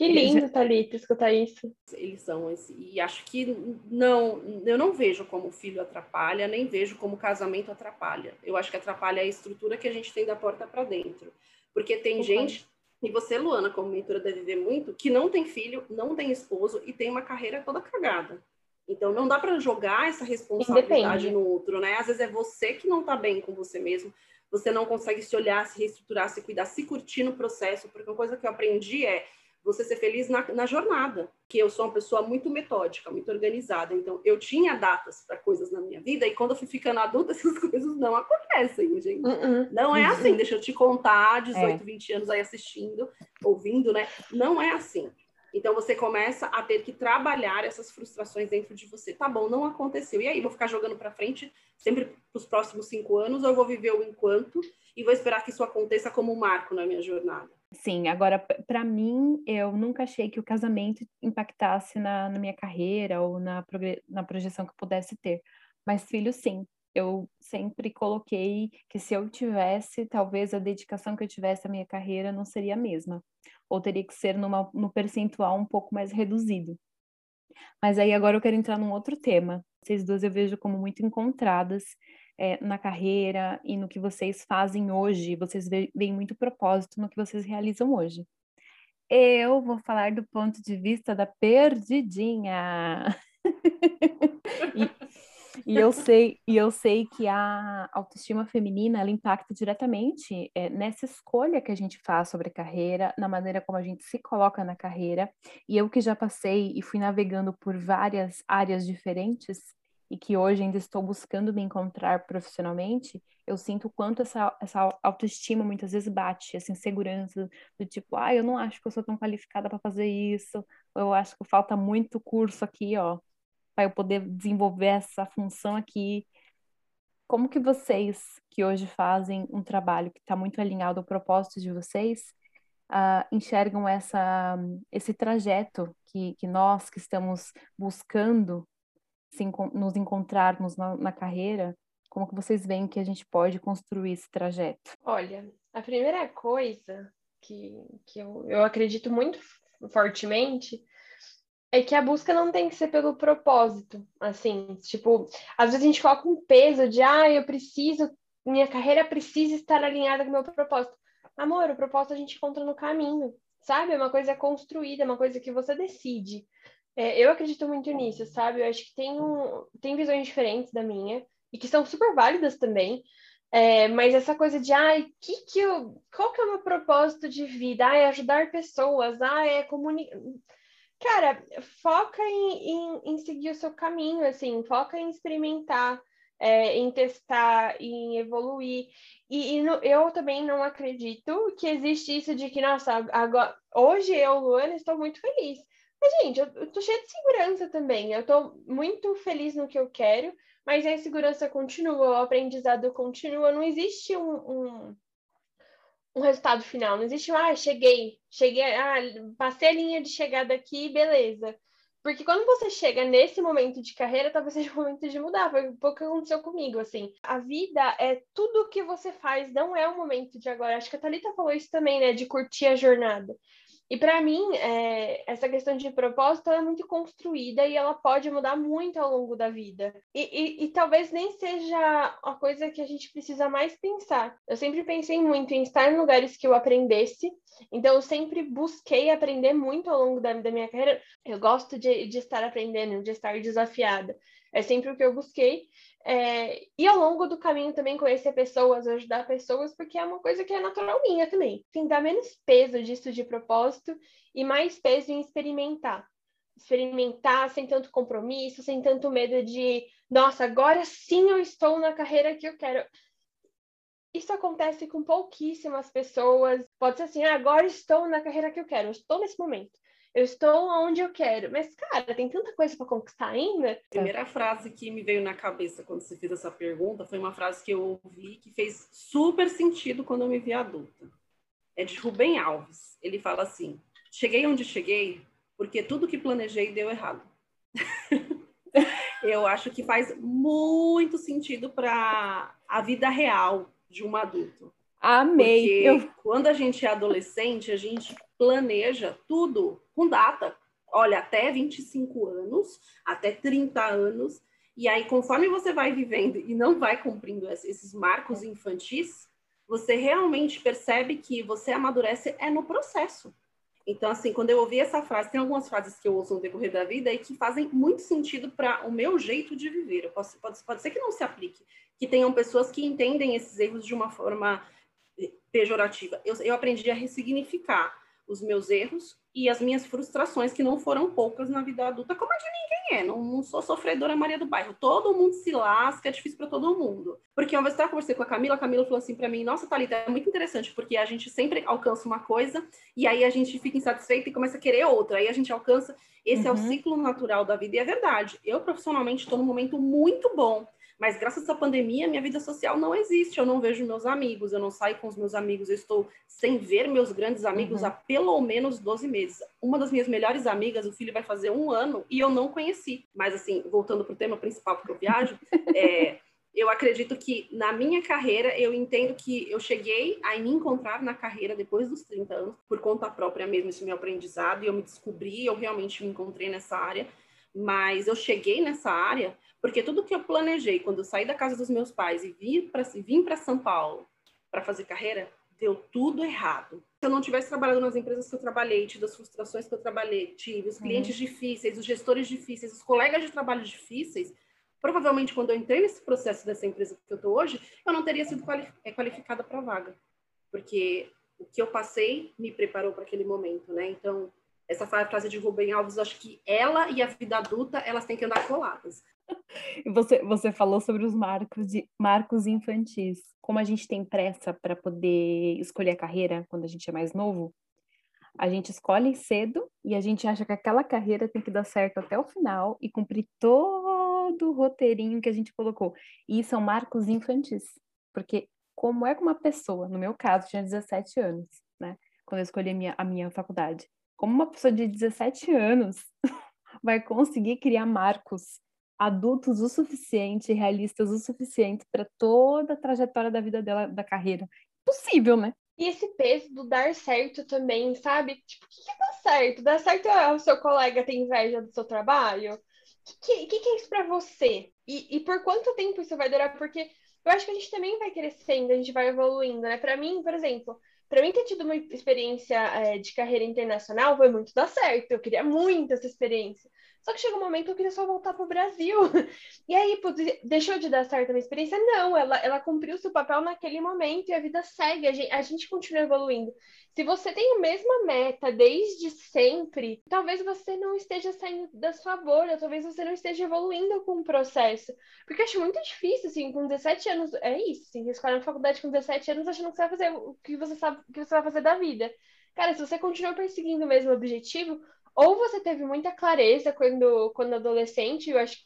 Que lindo, Thalita, escutar isso. Eles são esse, e acho que não, eu não vejo como o filho atrapalha, nem vejo como o casamento atrapalha. Eu acho que atrapalha a estrutura que a gente tem da porta para dentro. Porque tem gente, e você, Luana, como mentora, deve ver muito, que não tem filho, não tem esposo e tem uma carreira toda cagada. Então não dá para jogar essa responsabilidade Independe. no outro, né? Às vezes é você que não está bem com você mesmo, você não consegue se olhar, se reestruturar, se cuidar, se curtir no processo, porque uma coisa que eu aprendi é você ser feliz na, na jornada. Que eu sou uma pessoa muito metódica, muito organizada. Então, eu tinha datas para coisas na minha vida e quando eu fui ficando adulta, essas coisas não acontecem, gente. Uh -uh. Não é assim. Deixa eu te contar, 18, é. 20 anos aí assistindo, ouvindo, né? Não é assim. Então você começa a ter que trabalhar essas frustrações dentro de você. Tá bom, não aconteceu. E aí, vou ficar jogando para frente sempre para os próximos cinco anos, ou eu vou viver o enquanto e vou esperar que isso aconteça como um marco na minha jornada? Sim, agora, para mim, eu nunca achei que o casamento impactasse na, na minha carreira ou na, na projeção que eu pudesse ter. Mas filho, sim. Eu sempre coloquei que se eu tivesse, talvez a dedicação que eu tivesse à minha carreira não seria a mesma. Ou teria que ser numa, no percentual um pouco mais reduzido. Mas aí agora eu quero entrar num outro tema. Vocês duas eu vejo como muito encontradas é, na carreira e no que vocês fazem hoje. Vocês veem muito propósito no que vocês realizam hoje. Eu vou falar do ponto de vista da perdidinha. e, e, eu sei, e eu sei que a autoestima feminina ela impacta diretamente é, nessa escolha que a gente faz sobre a carreira, na maneira como a gente se coloca na carreira. E eu que já passei e fui navegando por várias áreas diferentes, e que hoje ainda estou buscando me encontrar profissionalmente, eu sinto o quanto essa, essa autoestima muitas vezes bate, essa insegurança do tipo, ah, eu não acho que eu sou tão qualificada para fazer isso, eu acho que falta muito curso aqui, ó, para eu poder desenvolver essa função aqui. Como que vocês, que hoje fazem um trabalho que está muito alinhado ao propósito de vocês, uh, enxergam essa, esse trajeto que, que nós que estamos buscando nos encontrarmos na, na carreira, como que vocês veem que a gente pode construir esse trajeto? Olha, a primeira coisa que, que eu, eu acredito muito fortemente é que a busca não tem que ser pelo propósito, assim, tipo, às vezes a gente coloca um peso de, ah, eu preciso, minha carreira precisa estar alinhada com o meu propósito. Amor, o propósito a gente encontra no caminho, sabe? É uma coisa construída, é uma coisa que você decide. É, eu acredito muito nisso, sabe? Eu acho que tem, um, tem visões diferentes da minha e que são super válidas também. É, mas essa coisa de, ai, que que eu, qual que é o meu propósito de vida? Ah, é ajudar pessoas, ah, é comunicar. Cara, foca em, em, em, seguir o seu caminho, assim, foca em experimentar, é, em testar, em evoluir. E, e no, eu também não acredito que existe isso de que, nossa, agora, hoje eu, Luana, estou muito feliz. Mas, gente, eu, eu tô cheia de segurança também. Eu tô muito feliz no que eu quero, mas a insegurança continua, o aprendizado continua. Não existe um, um, um resultado final, não existe, ah, cheguei, cheguei, ah, passei a linha de chegada aqui, beleza. Porque quando você chega nesse momento de carreira, talvez seja o momento de mudar. Foi um pouco que aconteceu comigo, assim. A vida é tudo que você faz, não é o momento de agora. Acho que a Thalita falou isso também, né? De curtir a jornada. E para mim, é, essa questão de propósito é muito construída e ela pode mudar muito ao longo da vida. E, e, e, talvez nem seja a coisa que a gente precisa mais pensar. Eu sempre pensei muito em estar em lugares que eu aprendesse, então eu sempre busquei aprender muito ao longo da, da minha carreira. Eu gosto de, de estar aprendendo, de estar desafiada. É sempre o que eu busquei. É, e ao longo do caminho também conhecer pessoas, ajudar pessoas, porque é uma coisa que é natural minha também. Tem dar menos peso disso de propósito e mais peso em experimentar. Experimentar sem tanto compromisso, sem tanto medo de, nossa, agora sim eu estou na carreira que eu quero. Isso acontece com pouquíssimas pessoas. Pode ser assim, ah, agora estou na carreira que eu quero, estou nesse momento eu estou onde eu quero. Mas, cara, tem tanta coisa para conquistar ainda. A primeira frase que me veio na cabeça quando você fez essa pergunta foi uma frase que eu ouvi que fez super sentido quando eu me vi adulta. É de Rubem Alves. Ele fala assim: Cheguei onde cheguei porque tudo que planejei deu errado. eu acho que faz muito sentido para a vida real de um adulto. Amei. Porque eu... quando a gente é adolescente, a gente planeja tudo com data. Olha, até 25 anos, até 30 anos. E aí, conforme você vai vivendo e não vai cumprindo esses marcos infantis, você realmente percebe que você amadurece é no processo. Então, assim, quando eu ouvi essa frase, tem algumas frases que eu ouço no decorrer da vida e que fazem muito sentido para o meu jeito de viver. Posso, pode, pode ser que não se aplique, que tenham pessoas que entendem esses erros de uma forma pejorativa. Eu, eu aprendi a ressignificar os meus erros e as minhas frustrações, que não foram poucas na vida adulta, como a de ninguém é. Não, não sou sofredora Maria do Bairro. Todo mundo se lasca, é difícil para todo mundo. Porque uma vez eu conversei com a Camila, a Camila falou assim para mim: Nossa, Thalita, é muito interessante, porque a gente sempre alcança uma coisa e aí a gente fica insatisfeito e começa a querer outra. Aí a gente alcança. Esse uhum. é o uhum. ciclo natural da vida e é verdade. Eu, profissionalmente, estou num momento muito bom mas graças à pandemia, minha vida social não existe. Eu não vejo meus amigos, eu não saio com os meus amigos, eu estou sem ver meus grandes amigos uhum. há pelo menos 12 meses. Uma das minhas melhores amigas, o filho vai fazer um ano e eu não conheci. Mas, assim, voltando para o tema principal, porque eu viajo, é, eu acredito que na minha carreira, eu entendo que eu cheguei a me encontrar na carreira depois dos 30 anos, por conta própria mesmo, esse meu aprendizado, e eu me descobri, eu realmente me encontrei nessa área. Mas eu cheguei nessa área porque tudo que eu planejei quando eu saí da casa dos meus pais e vim para São Paulo para fazer carreira, deu tudo errado. Se eu não tivesse trabalhado nas empresas que eu trabalhei, tido as frustrações que eu trabalhei, tive os clientes uhum. difíceis, os gestores difíceis, os colegas de trabalho difíceis, provavelmente quando eu entrei nesse processo dessa empresa que eu estou hoje, eu não teria sido é, qualificada para a vaga. Porque o que eu passei me preparou para aquele momento, né? Então, essa frase de Rubem Alves, acho que ela e a vida adulta, elas têm que andar coladas. Você, você falou sobre os marcos, de, marcos infantis. Como a gente tem pressa para poder escolher a carreira quando a gente é mais novo, a gente escolhe cedo e a gente acha que aquela carreira tem que dar certo até o final e cumprir todo o roteirinho que a gente colocou. E são marcos infantis, porque como é que uma pessoa, no meu caso, tinha 17 anos, né? Quando eu escolhi a minha, a minha faculdade. Como uma pessoa de 17 anos vai conseguir criar marcos adultos o suficiente, realistas o suficiente para toda a trajetória da vida dela, da carreira. Possível, né? E esse peso do dar certo também, sabe? Tipo, o que, que dá certo? Dá certo é o seu colega ter inveja do seu trabalho? O que, que, que, é isso para você? E, e por quanto tempo isso vai durar? Porque eu acho que a gente também vai crescendo, a gente vai evoluindo, né? Para mim, por exemplo, para mim ter tido uma experiência é, de carreira internacional foi muito dar certo. Eu queria muito essa experiência. Só que chegou um momento que eu queria só voltar pro Brasil. E aí, putz, deixou de dar certo a minha experiência? Não, ela, ela cumpriu seu papel naquele momento e a vida segue, a gente, a gente continua evoluindo. Se você tem a mesma meta desde sempre, talvez você não esteja saindo da sua bolha, talvez você não esteja evoluindo com o processo. Porque eu acho muito difícil, assim, com 17 anos, é isso, assim, escolher na faculdade com 17 anos achando que você vai fazer o que você sabe que você vai fazer da vida. Cara, se você continua perseguindo o mesmo objetivo, ou você teve muita clareza quando, quando adolescente, eu acho,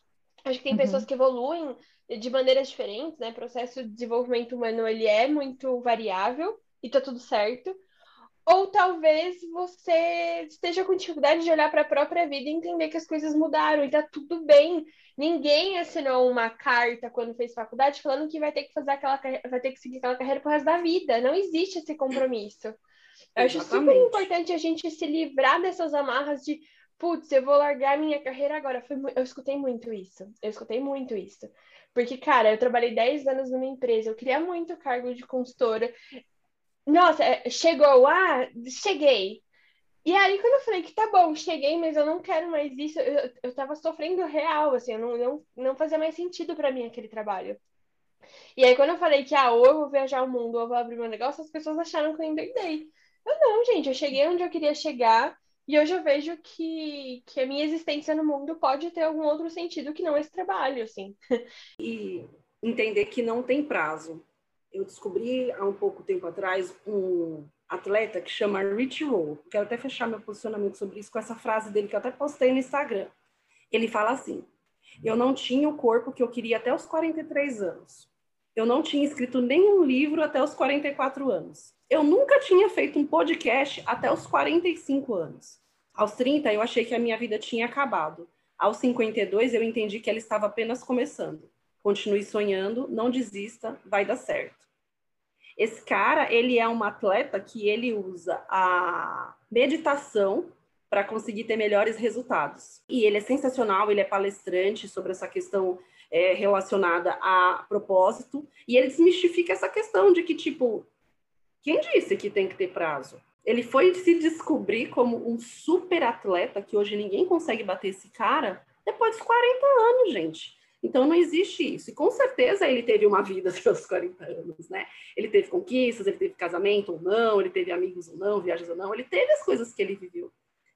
acho que tem uhum. pessoas que evoluem de maneiras diferentes, né? O processo de desenvolvimento humano, ele é muito variável e tá tudo certo. Ou talvez você esteja com dificuldade de olhar para a própria vida e entender que as coisas mudaram e tá tudo bem. Ninguém assinou uma carta quando fez faculdade falando que vai ter que fazer aquela vai ter que seguir aquela carreira pro resto da vida. Não existe esse compromisso. Eu acho super importante a gente se livrar dessas amarras de putz, eu vou largar minha carreira agora. Foi, eu escutei muito isso. Eu escutei muito isso. Porque, cara, eu trabalhei 10 anos numa empresa, eu queria muito cargo de consultora. Nossa, é, chegou, ah, cheguei. E aí, quando eu falei que tá bom, cheguei, mas eu não quero mais isso, eu, eu tava sofrendo real, assim, não, não, não fazia mais sentido para mim aquele trabalho. E aí, quando eu falei que, ah, ou eu vou viajar o mundo, ou eu vou abrir meu negócio, as pessoas acharam que eu endoidei. Eu não, gente, eu cheguei onde eu queria chegar, e hoje eu vejo que, que a minha existência no mundo pode ter algum outro sentido que não esse trabalho, assim. E entender que não tem prazo eu descobri há um pouco tempo atrás um atleta que chama Rich Roll. Quero até fechar meu posicionamento sobre isso com essa frase dele que eu até postei no Instagram. Ele fala assim: Eu não tinha o corpo que eu queria até os 43 anos. Eu não tinha escrito nenhum livro até os 44 anos. Eu nunca tinha feito um podcast até os 45 anos. Aos 30, eu achei que a minha vida tinha acabado. Aos 52, eu entendi que ela estava apenas começando. Continue sonhando, não desista, vai dar certo. Esse cara, ele é um atleta que ele usa a meditação para conseguir ter melhores resultados. E ele é sensacional, ele é palestrante sobre essa questão é, relacionada a propósito, e ele desmistifica essa questão de que, tipo, quem disse que tem que ter prazo? Ele foi se descobrir como um super atleta, que hoje ninguém consegue bater esse cara, depois dos 40 anos, gente. Então não existe isso. E com certeza ele teve uma vida aos 40 anos, né? Ele teve conquistas, ele teve casamento ou não, ele teve amigos ou não, viagens ou não, ele teve as coisas que ele viveu.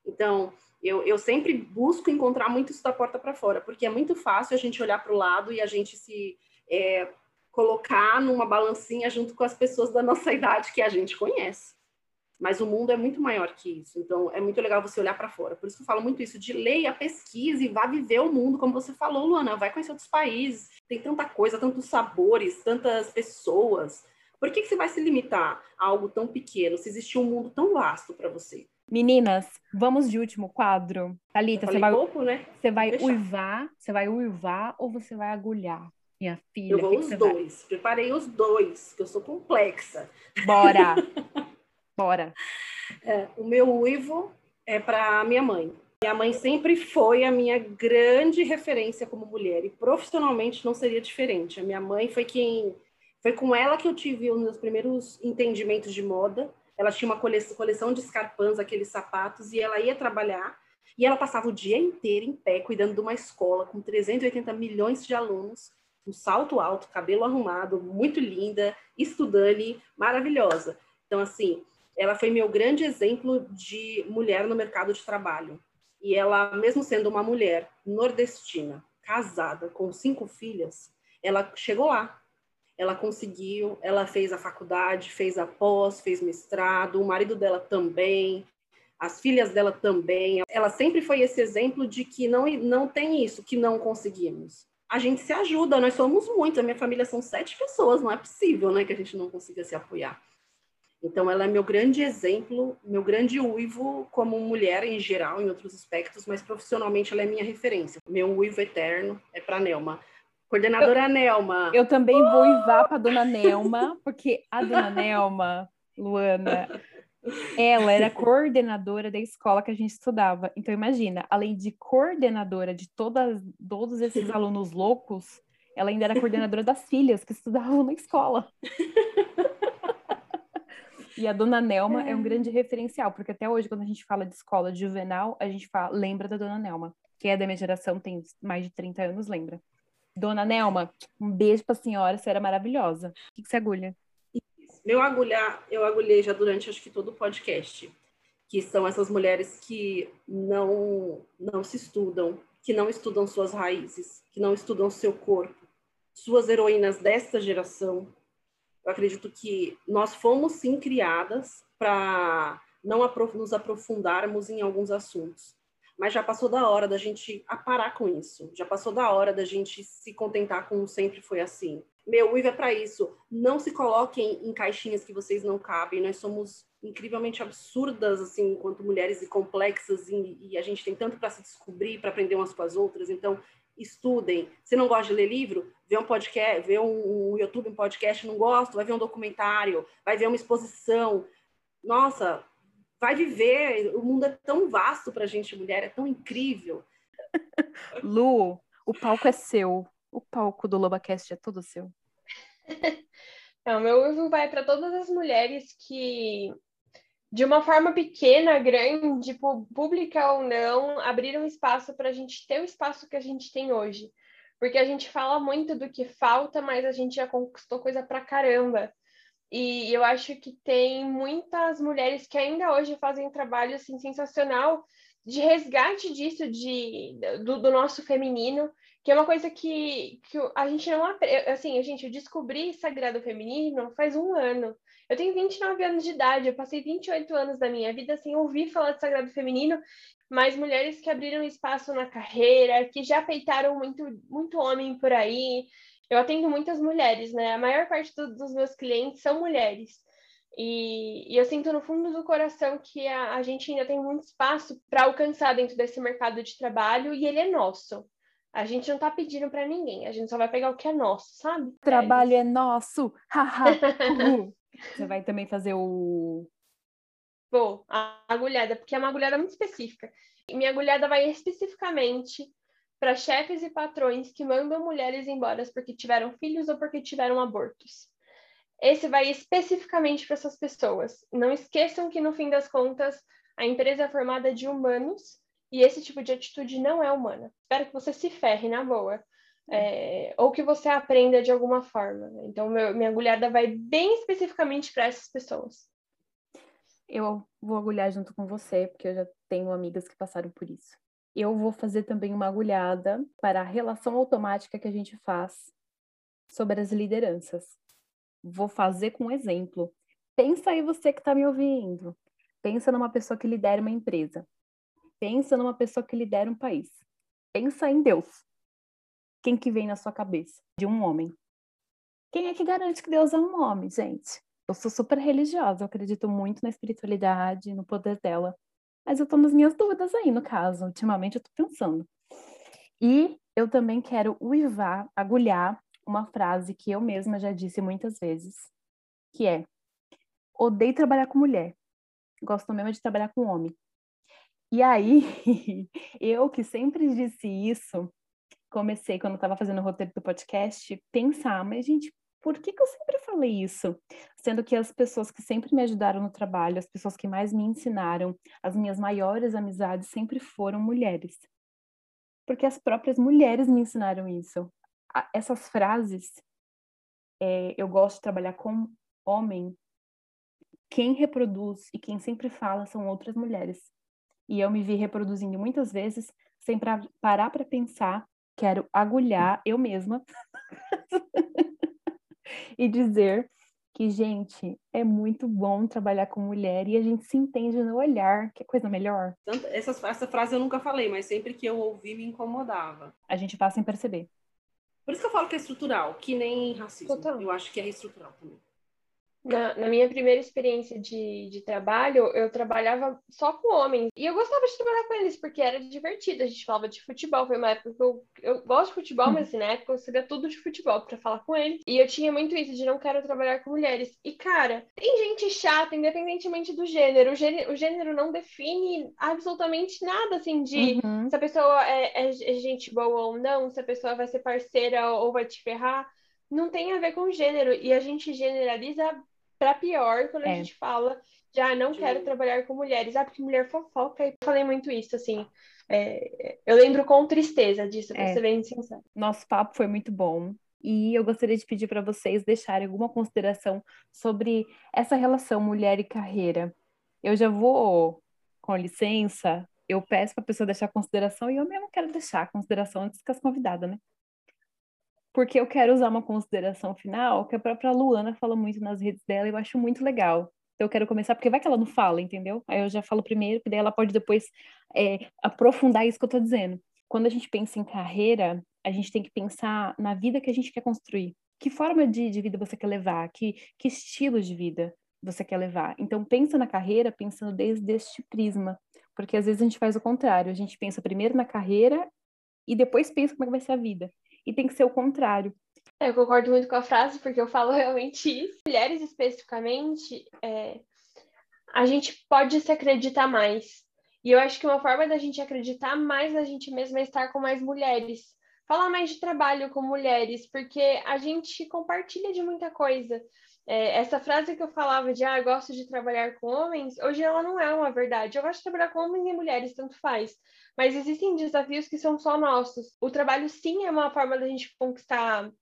Então, eu, eu sempre busco encontrar muito isso da porta para fora, porque é muito fácil a gente olhar para o lado e a gente se é, colocar numa balancinha junto com as pessoas da nossa idade que a gente conhece. Mas o mundo é muito maior que isso. Então, é muito legal você olhar para fora. Por isso que eu falo muito isso, de leia, pesquise, vá viver o mundo, como você falou, Luana, vai conhecer outros países. Tem tanta coisa, tantos sabores, tantas pessoas. Por que, que você vai se limitar a algo tão pequeno, se existe um mundo tão vasto para você? Meninas, vamos de último quadro. Thalita, você vai, pouco, né? você vai uivar, você vai uivar ou você vai agulhar? Minha filha. Eu vou os dois. Vai? Preparei os dois, que eu sou complexa. Bora! Bora. É, o meu uivo é para minha mãe. Minha mãe sempre foi a minha grande referência como mulher e profissionalmente não seria diferente. A minha mãe foi quem foi com ela que eu tive os meus primeiros entendimentos de moda. Ela tinha uma coleção de escarpãs, aqueles sapatos, e ela ia trabalhar e ela passava o dia inteiro em pé cuidando de uma escola com 380 milhões de alunos, um salto alto, cabelo arrumado, muito linda, estudante, maravilhosa. Então, assim, ela foi meu grande exemplo de mulher no mercado de trabalho. E ela, mesmo sendo uma mulher nordestina, casada, com cinco filhas, ela chegou lá. Ela conseguiu, ela fez a faculdade, fez a pós, fez mestrado, o marido dela também, as filhas dela também. Ela sempre foi esse exemplo de que não, não tem isso, que não conseguimos. A gente se ajuda, nós somos muitos, a minha família são sete pessoas, não é possível né, que a gente não consiga se apoiar. Então, ela é meu grande exemplo, meu grande uivo como mulher em geral, em outros aspectos, mas profissionalmente ela é minha referência. Meu uivo eterno é para Nelma. Coordenadora eu, Nelma. Eu também vou uivar para dona Nelma, porque a dona Nelma, Luana, ela era coordenadora da escola que a gente estudava. Então, imagina, além de coordenadora de todas, todos esses alunos loucos, ela ainda era coordenadora das filhas que estudavam na escola. E a dona Nelma é. é. um grande referencial, porque até hoje, quando a gente fala de escola juvenal, a gente fala, lembra da dona Nelma. Quem é da minha geração tem mais de 30 anos, lembra. Dona Nelma, um beijo senhora, a senhora é maravilhosa. O que, que você agulha? Meu agulhar, eu agulhei já durante acho que todo o podcast, que são essas mulheres que não não se estudam, que não estudam suas raízes, que não estudam seu corpo, suas heroínas desta geração. Eu acredito que nós fomos sim criadas para não nos aprofundarmos em alguns assuntos. Mas já passou da hora da gente parar com isso. Já passou da hora da gente se contentar com sempre foi assim. Meu, o IVA é para isso. Não se coloquem em caixinhas que vocês não cabem. Nós somos incrivelmente absurdas, assim, enquanto mulheres e complexas, e, e a gente tem tanto para se descobrir, para aprender umas com as outras. Então, estudem. Se não gosta de ler livro, vê um podcast, vê um, um YouTube, um podcast, não gosta, vai ver um documentário, vai ver uma exposição. Nossa, vai viver. O mundo é tão vasto para a gente, mulher, é tão incrível. Lu, o palco é seu. O palco do LobaCast é todo seu. Não, meu uso vai para todas as mulheres que, de uma forma pequena, grande, pública ou não, abriram espaço para a gente ter o espaço que a gente tem hoje. Porque a gente fala muito do que falta, mas a gente já conquistou coisa pra caramba. E eu acho que tem muitas mulheres que ainda hoje fazem um trabalho assim, sensacional de resgate disso, de, do, do nosso feminino, que é uma coisa que, que a gente não aprende. Assim, gente, eu descobri Sagrado Feminino faz um ano. Eu tenho 29 anos de idade, eu passei 28 anos da minha vida sem ouvir falar de Sagrado Feminino, mas mulheres que abriram espaço na carreira, que já peitaram muito, muito homem por aí, eu atendo muitas mulheres, né? A maior parte do, dos meus clientes são mulheres. E, e, eu sinto no fundo do coração que a, a gente ainda tem muito espaço para alcançar dentro desse mercado de trabalho e ele é nosso. A gente não está pedindo para ninguém, a gente só vai pegar o que é nosso, sabe? Trabalho é, é nosso! Você vai também fazer o. Vou, a agulhada, porque é uma agulhada muito específica. E minha agulhada vai especificamente para chefes e patrões que mandam mulheres embora porque tiveram filhos ou porque tiveram abortos. Esse vai especificamente para essas pessoas. Não esqueçam que, no fim das contas, a empresa é formada de humanos e esse tipo de atitude não é humana. Espero que você se ferre na boa. É, ou que você aprenda de alguma forma. Então, meu, minha agulhada vai bem especificamente para essas pessoas. Eu vou agulhar junto com você, porque eu já tenho amigas que passaram por isso eu vou fazer também uma agulhada para a relação automática que a gente faz sobre as lideranças. Vou fazer com um exemplo. Pensa aí você que está me ouvindo. Pensa numa pessoa que lidera uma empresa. Pensa numa pessoa que lidera um país. Pensa em Deus. Quem que vem na sua cabeça? De um homem. Quem é que garante que Deus é um homem, gente? Eu sou super religiosa, eu acredito muito na espiritualidade, no poder dela. Mas eu tô nas minhas dúvidas aí, no caso. Ultimamente eu tô pensando. E eu também quero uivar, agulhar uma frase que eu mesma já disse muitas vezes, que é: odeio trabalhar com mulher. Gosto mesmo de trabalhar com homem. E aí, eu que sempre disse isso, comecei, quando estava fazendo o roteiro do podcast, pensar, mas gente, por que, que eu sempre falei isso? Sendo que as pessoas que sempre me ajudaram no trabalho, as pessoas que mais me ensinaram, as minhas maiores amizades sempre foram mulheres. Porque as próprias mulheres me ensinaram isso. Essas frases, é, eu gosto de trabalhar com homem, quem reproduz e quem sempre fala são outras mulheres. E eu me vi reproduzindo muitas vezes sem pra, parar para pensar, quero agulhar eu mesma e dizer que, gente, é muito bom trabalhar com mulher e a gente se entende no olhar, que é coisa melhor. Essa, essa frase eu nunca falei, mas sempre que eu ouvi me incomodava. A gente passa sem perceber. Por isso que eu falo que é estrutural, que nem racismo. Total. Eu acho que é estrutural também. Na, na, minha primeira experiência de, de trabalho, eu trabalhava só com homens. E eu gostava de trabalhar com eles, porque era divertido. A gente falava de futebol. Foi uma época que eu, eu gosto de futebol, mas assim, na época eu sabia tudo de futebol para falar com eles. E eu tinha muito isso de não quero trabalhar com mulheres. E, cara, tem gente chata, independentemente do gênero. O gênero, o gênero não define absolutamente nada, assim, de uhum. se a pessoa é, é, é gente boa ou não, se a pessoa vai ser parceira ou vai te ferrar não tem a ver com gênero e a gente generaliza para pior quando é. a gente fala já ah, não quero trabalhar com mulheres. Ah, porque mulher fofoca. E eu falei muito isso, assim. É, eu lembro com tristeza disso, pra é. ser bem sincero. Nosso papo foi muito bom. E eu gostaria de pedir para vocês deixarem alguma consideração sobre essa relação mulher e carreira. Eu já vou, com licença, eu peço para a pessoa deixar consideração e eu mesmo quero deixar a consideração antes que as convidadas, né? Porque eu quero usar uma consideração final que a própria Luana fala muito nas redes dela e eu acho muito legal. Então eu quero começar, porque vai que ela não fala, entendeu? Aí eu já falo primeiro, que daí ela pode depois é, aprofundar isso que eu tô dizendo. Quando a gente pensa em carreira, a gente tem que pensar na vida que a gente quer construir. Que forma de, de vida você quer levar? Que, que estilo de vida você quer levar? Então pensa na carreira pensando desde este prisma. Porque às vezes a gente faz o contrário. A gente pensa primeiro na carreira e depois pensa como é que vai ser a vida. E tem que ser o contrário. Eu concordo muito com a frase, porque eu falo realmente isso. Mulheres, especificamente, é, a gente pode se acreditar mais. E eu acho que uma forma da gente acreditar mais na gente mesma é estar com mais mulheres. Falar mais de trabalho com mulheres, porque a gente compartilha de muita coisa. É, essa frase que eu falava de, ah, gosto de trabalhar com homens, hoje ela não é uma verdade. Eu gosto de trabalhar com homens e mulheres, tanto faz. Mas existem desafios que são só nossos. O trabalho, sim, é uma forma da gente conquistar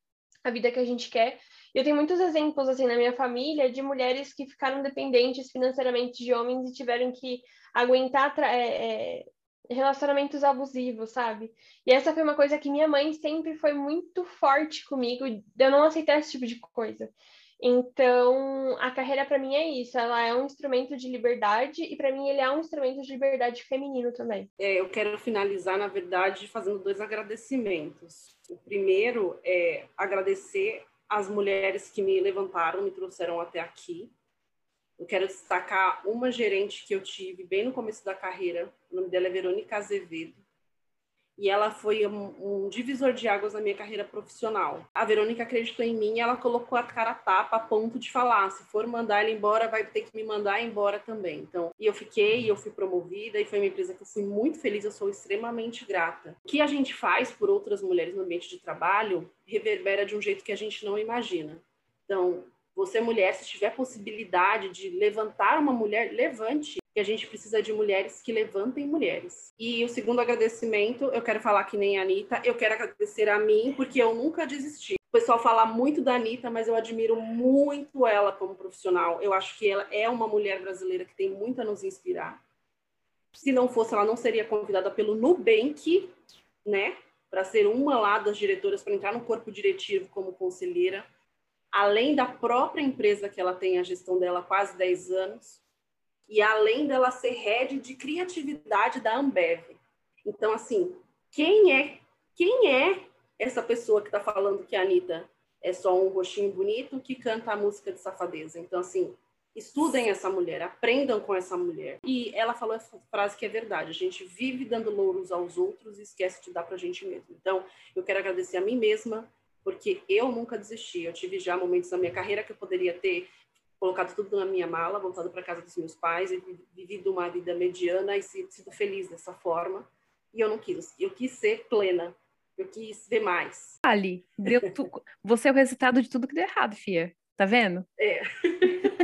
a vida que a gente quer. Eu tenho muitos exemplos, assim, na minha família, de mulheres que ficaram dependentes financeiramente de homens e tiveram que aguentar é, é, relacionamentos abusivos, sabe? E essa foi uma coisa que minha mãe sempre foi muito forte comigo, eu não aceitar esse tipo de coisa. Então, a carreira para mim é isso, ela é um instrumento de liberdade e para mim ele é um instrumento de liberdade feminino também. É, eu quero finalizar, na verdade, fazendo dois agradecimentos. O primeiro é agradecer as mulheres que me levantaram, me trouxeram até aqui. Eu quero destacar uma gerente que eu tive bem no começo da carreira, o nome dela é Verônica Azevedo e ela foi um, um, divisor de águas na minha carreira profissional. A Verônica acreditou em mim ela colocou a cara tapa a ponto de falar, se for mandar ela embora, vai ter que me mandar embora também. Então, e eu fiquei, eu fui promovida e foi uma empresa que eu fui muito feliz, eu sou extremamente grata. O que a gente faz por outras mulheres no ambiente de trabalho reverbera de um jeito que a gente não imagina. Então, você mulher, se tiver possibilidade de levantar uma mulher, levante que a gente precisa de mulheres que levantem mulheres. E o segundo agradecimento, eu quero falar que nem a Anitta, eu quero agradecer a mim, porque eu nunca desisti. O pessoal fala muito da Anitta, mas eu admiro muito ela como profissional. Eu acho que ela é uma mulher brasileira que tem muito a nos inspirar. Se não fosse, ela não seria convidada pelo Nubank, né? Para ser uma lá das diretoras, para entrar no corpo diretivo como conselheira. Além da própria empresa que ela tem a gestão dela há quase 10 anos e além dela ser head de criatividade da Ambev. Então, assim, quem é quem é essa pessoa que está falando que a Anitta é só um rostinho bonito que canta a música de safadeza? Então, assim, estudem essa mulher, aprendam com essa mulher. E ela falou essa frase que é verdade: a gente vive dando louros aos outros e esquece de dar para a gente mesmo. Então, eu quero agradecer a mim mesma, porque eu nunca desisti. Eu tive já momentos na minha carreira que eu poderia ter colocado tudo na minha mala, voltado para casa dos meus pais e vivido uma vida mediana e sido feliz dessa forma. E eu não quis. Eu quis ser plena. Eu quis ver mais. Ali, deu tu... você é o resultado de tudo que deu errado, Fia. Tá vendo? É.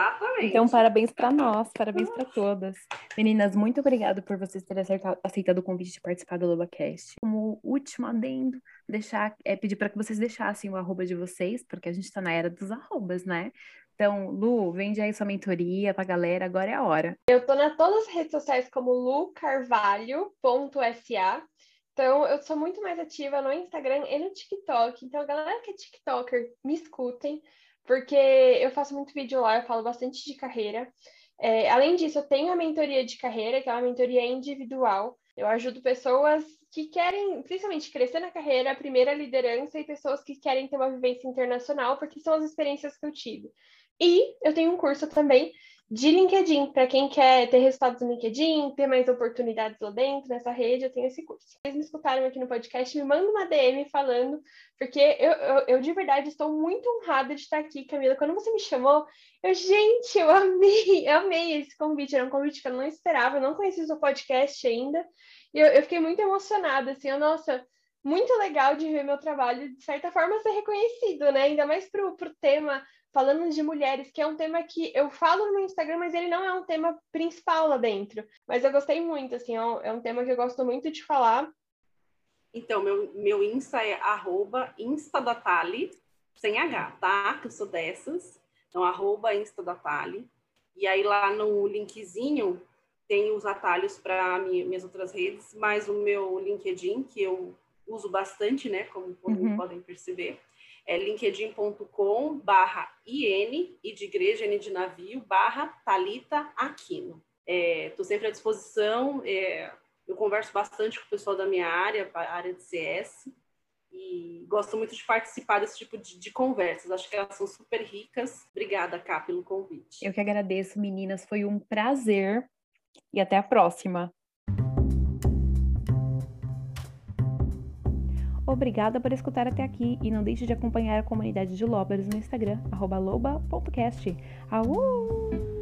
Exatamente. Então, parabéns para nós, parabéns para todas. Meninas, muito obrigada por vocês terem aceitado o convite de participar do LobaCast. Como último adendo, deixar, é, pedir para que vocês deixassem o arroba de vocês, porque a gente está na era dos arrobas, né? Então, Lu, vende aí sua mentoria pra galera, agora é a hora. Eu tô nas todas as redes sociais como lucarvalho.sa. Então, eu sou muito mais ativa no Instagram e no TikTok. Então, a galera que é TikToker, me escutem porque eu faço muito vídeo lá, eu falo bastante de carreira. É, além disso, eu tenho a mentoria de carreira, que é uma mentoria individual. Eu ajudo pessoas que querem, principalmente, crescer na carreira, primeira liderança, e pessoas que querem ter uma vivência internacional, porque são as experiências que eu tive. E eu tenho um curso também de LinkedIn, para quem quer ter resultados no LinkedIn, ter mais oportunidades lá dentro, nessa rede, eu tenho esse curso. Vocês me escutaram aqui no podcast, me manda uma DM falando, porque eu, eu, eu, de verdade estou muito honrada de estar aqui, Camila. Quando você me chamou, eu, gente, eu amei, eu amei esse convite, era um convite que eu não esperava, eu não conhecia o seu podcast ainda, e eu, eu fiquei muito emocionada, assim, eu, nossa, muito legal de ver meu trabalho, de certa forma, ser reconhecido, né? Ainda mais para o tema falando de mulheres, que é um tema que eu falo no meu Instagram, mas ele não é um tema principal lá dentro. Mas eu gostei muito, assim, é um, é um tema que eu gosto muito de falar. Então, meu, meu Insta é arroba instadatali, sem H, tá? Que eu sou dessas. Então, arroba instadatali. E aí lá no linkzinho tem os atalhos para minhas outras redes, mais o meu LinkedIn, que eu uso bastante, né? Como, como uhum. podem perceber é linkedin.com barra IN, e de igreja, N de navio, barra Talita Aquino. Estou é, sempre à disposição, é, eu converso bastante com o pessoal da minha área, área de CS, e gosto muito de participar desse tipo de, de, conversas. Acho que elas são super ricas. Obrigada, Cá, pelo convite. Eu que agradeço, meninas. Foi um prazer. E até a próxima. Obrigada por escutar até aqui e não deixe de acompanhar a comunidade de Lobers no Instagram, loba.cast. Au!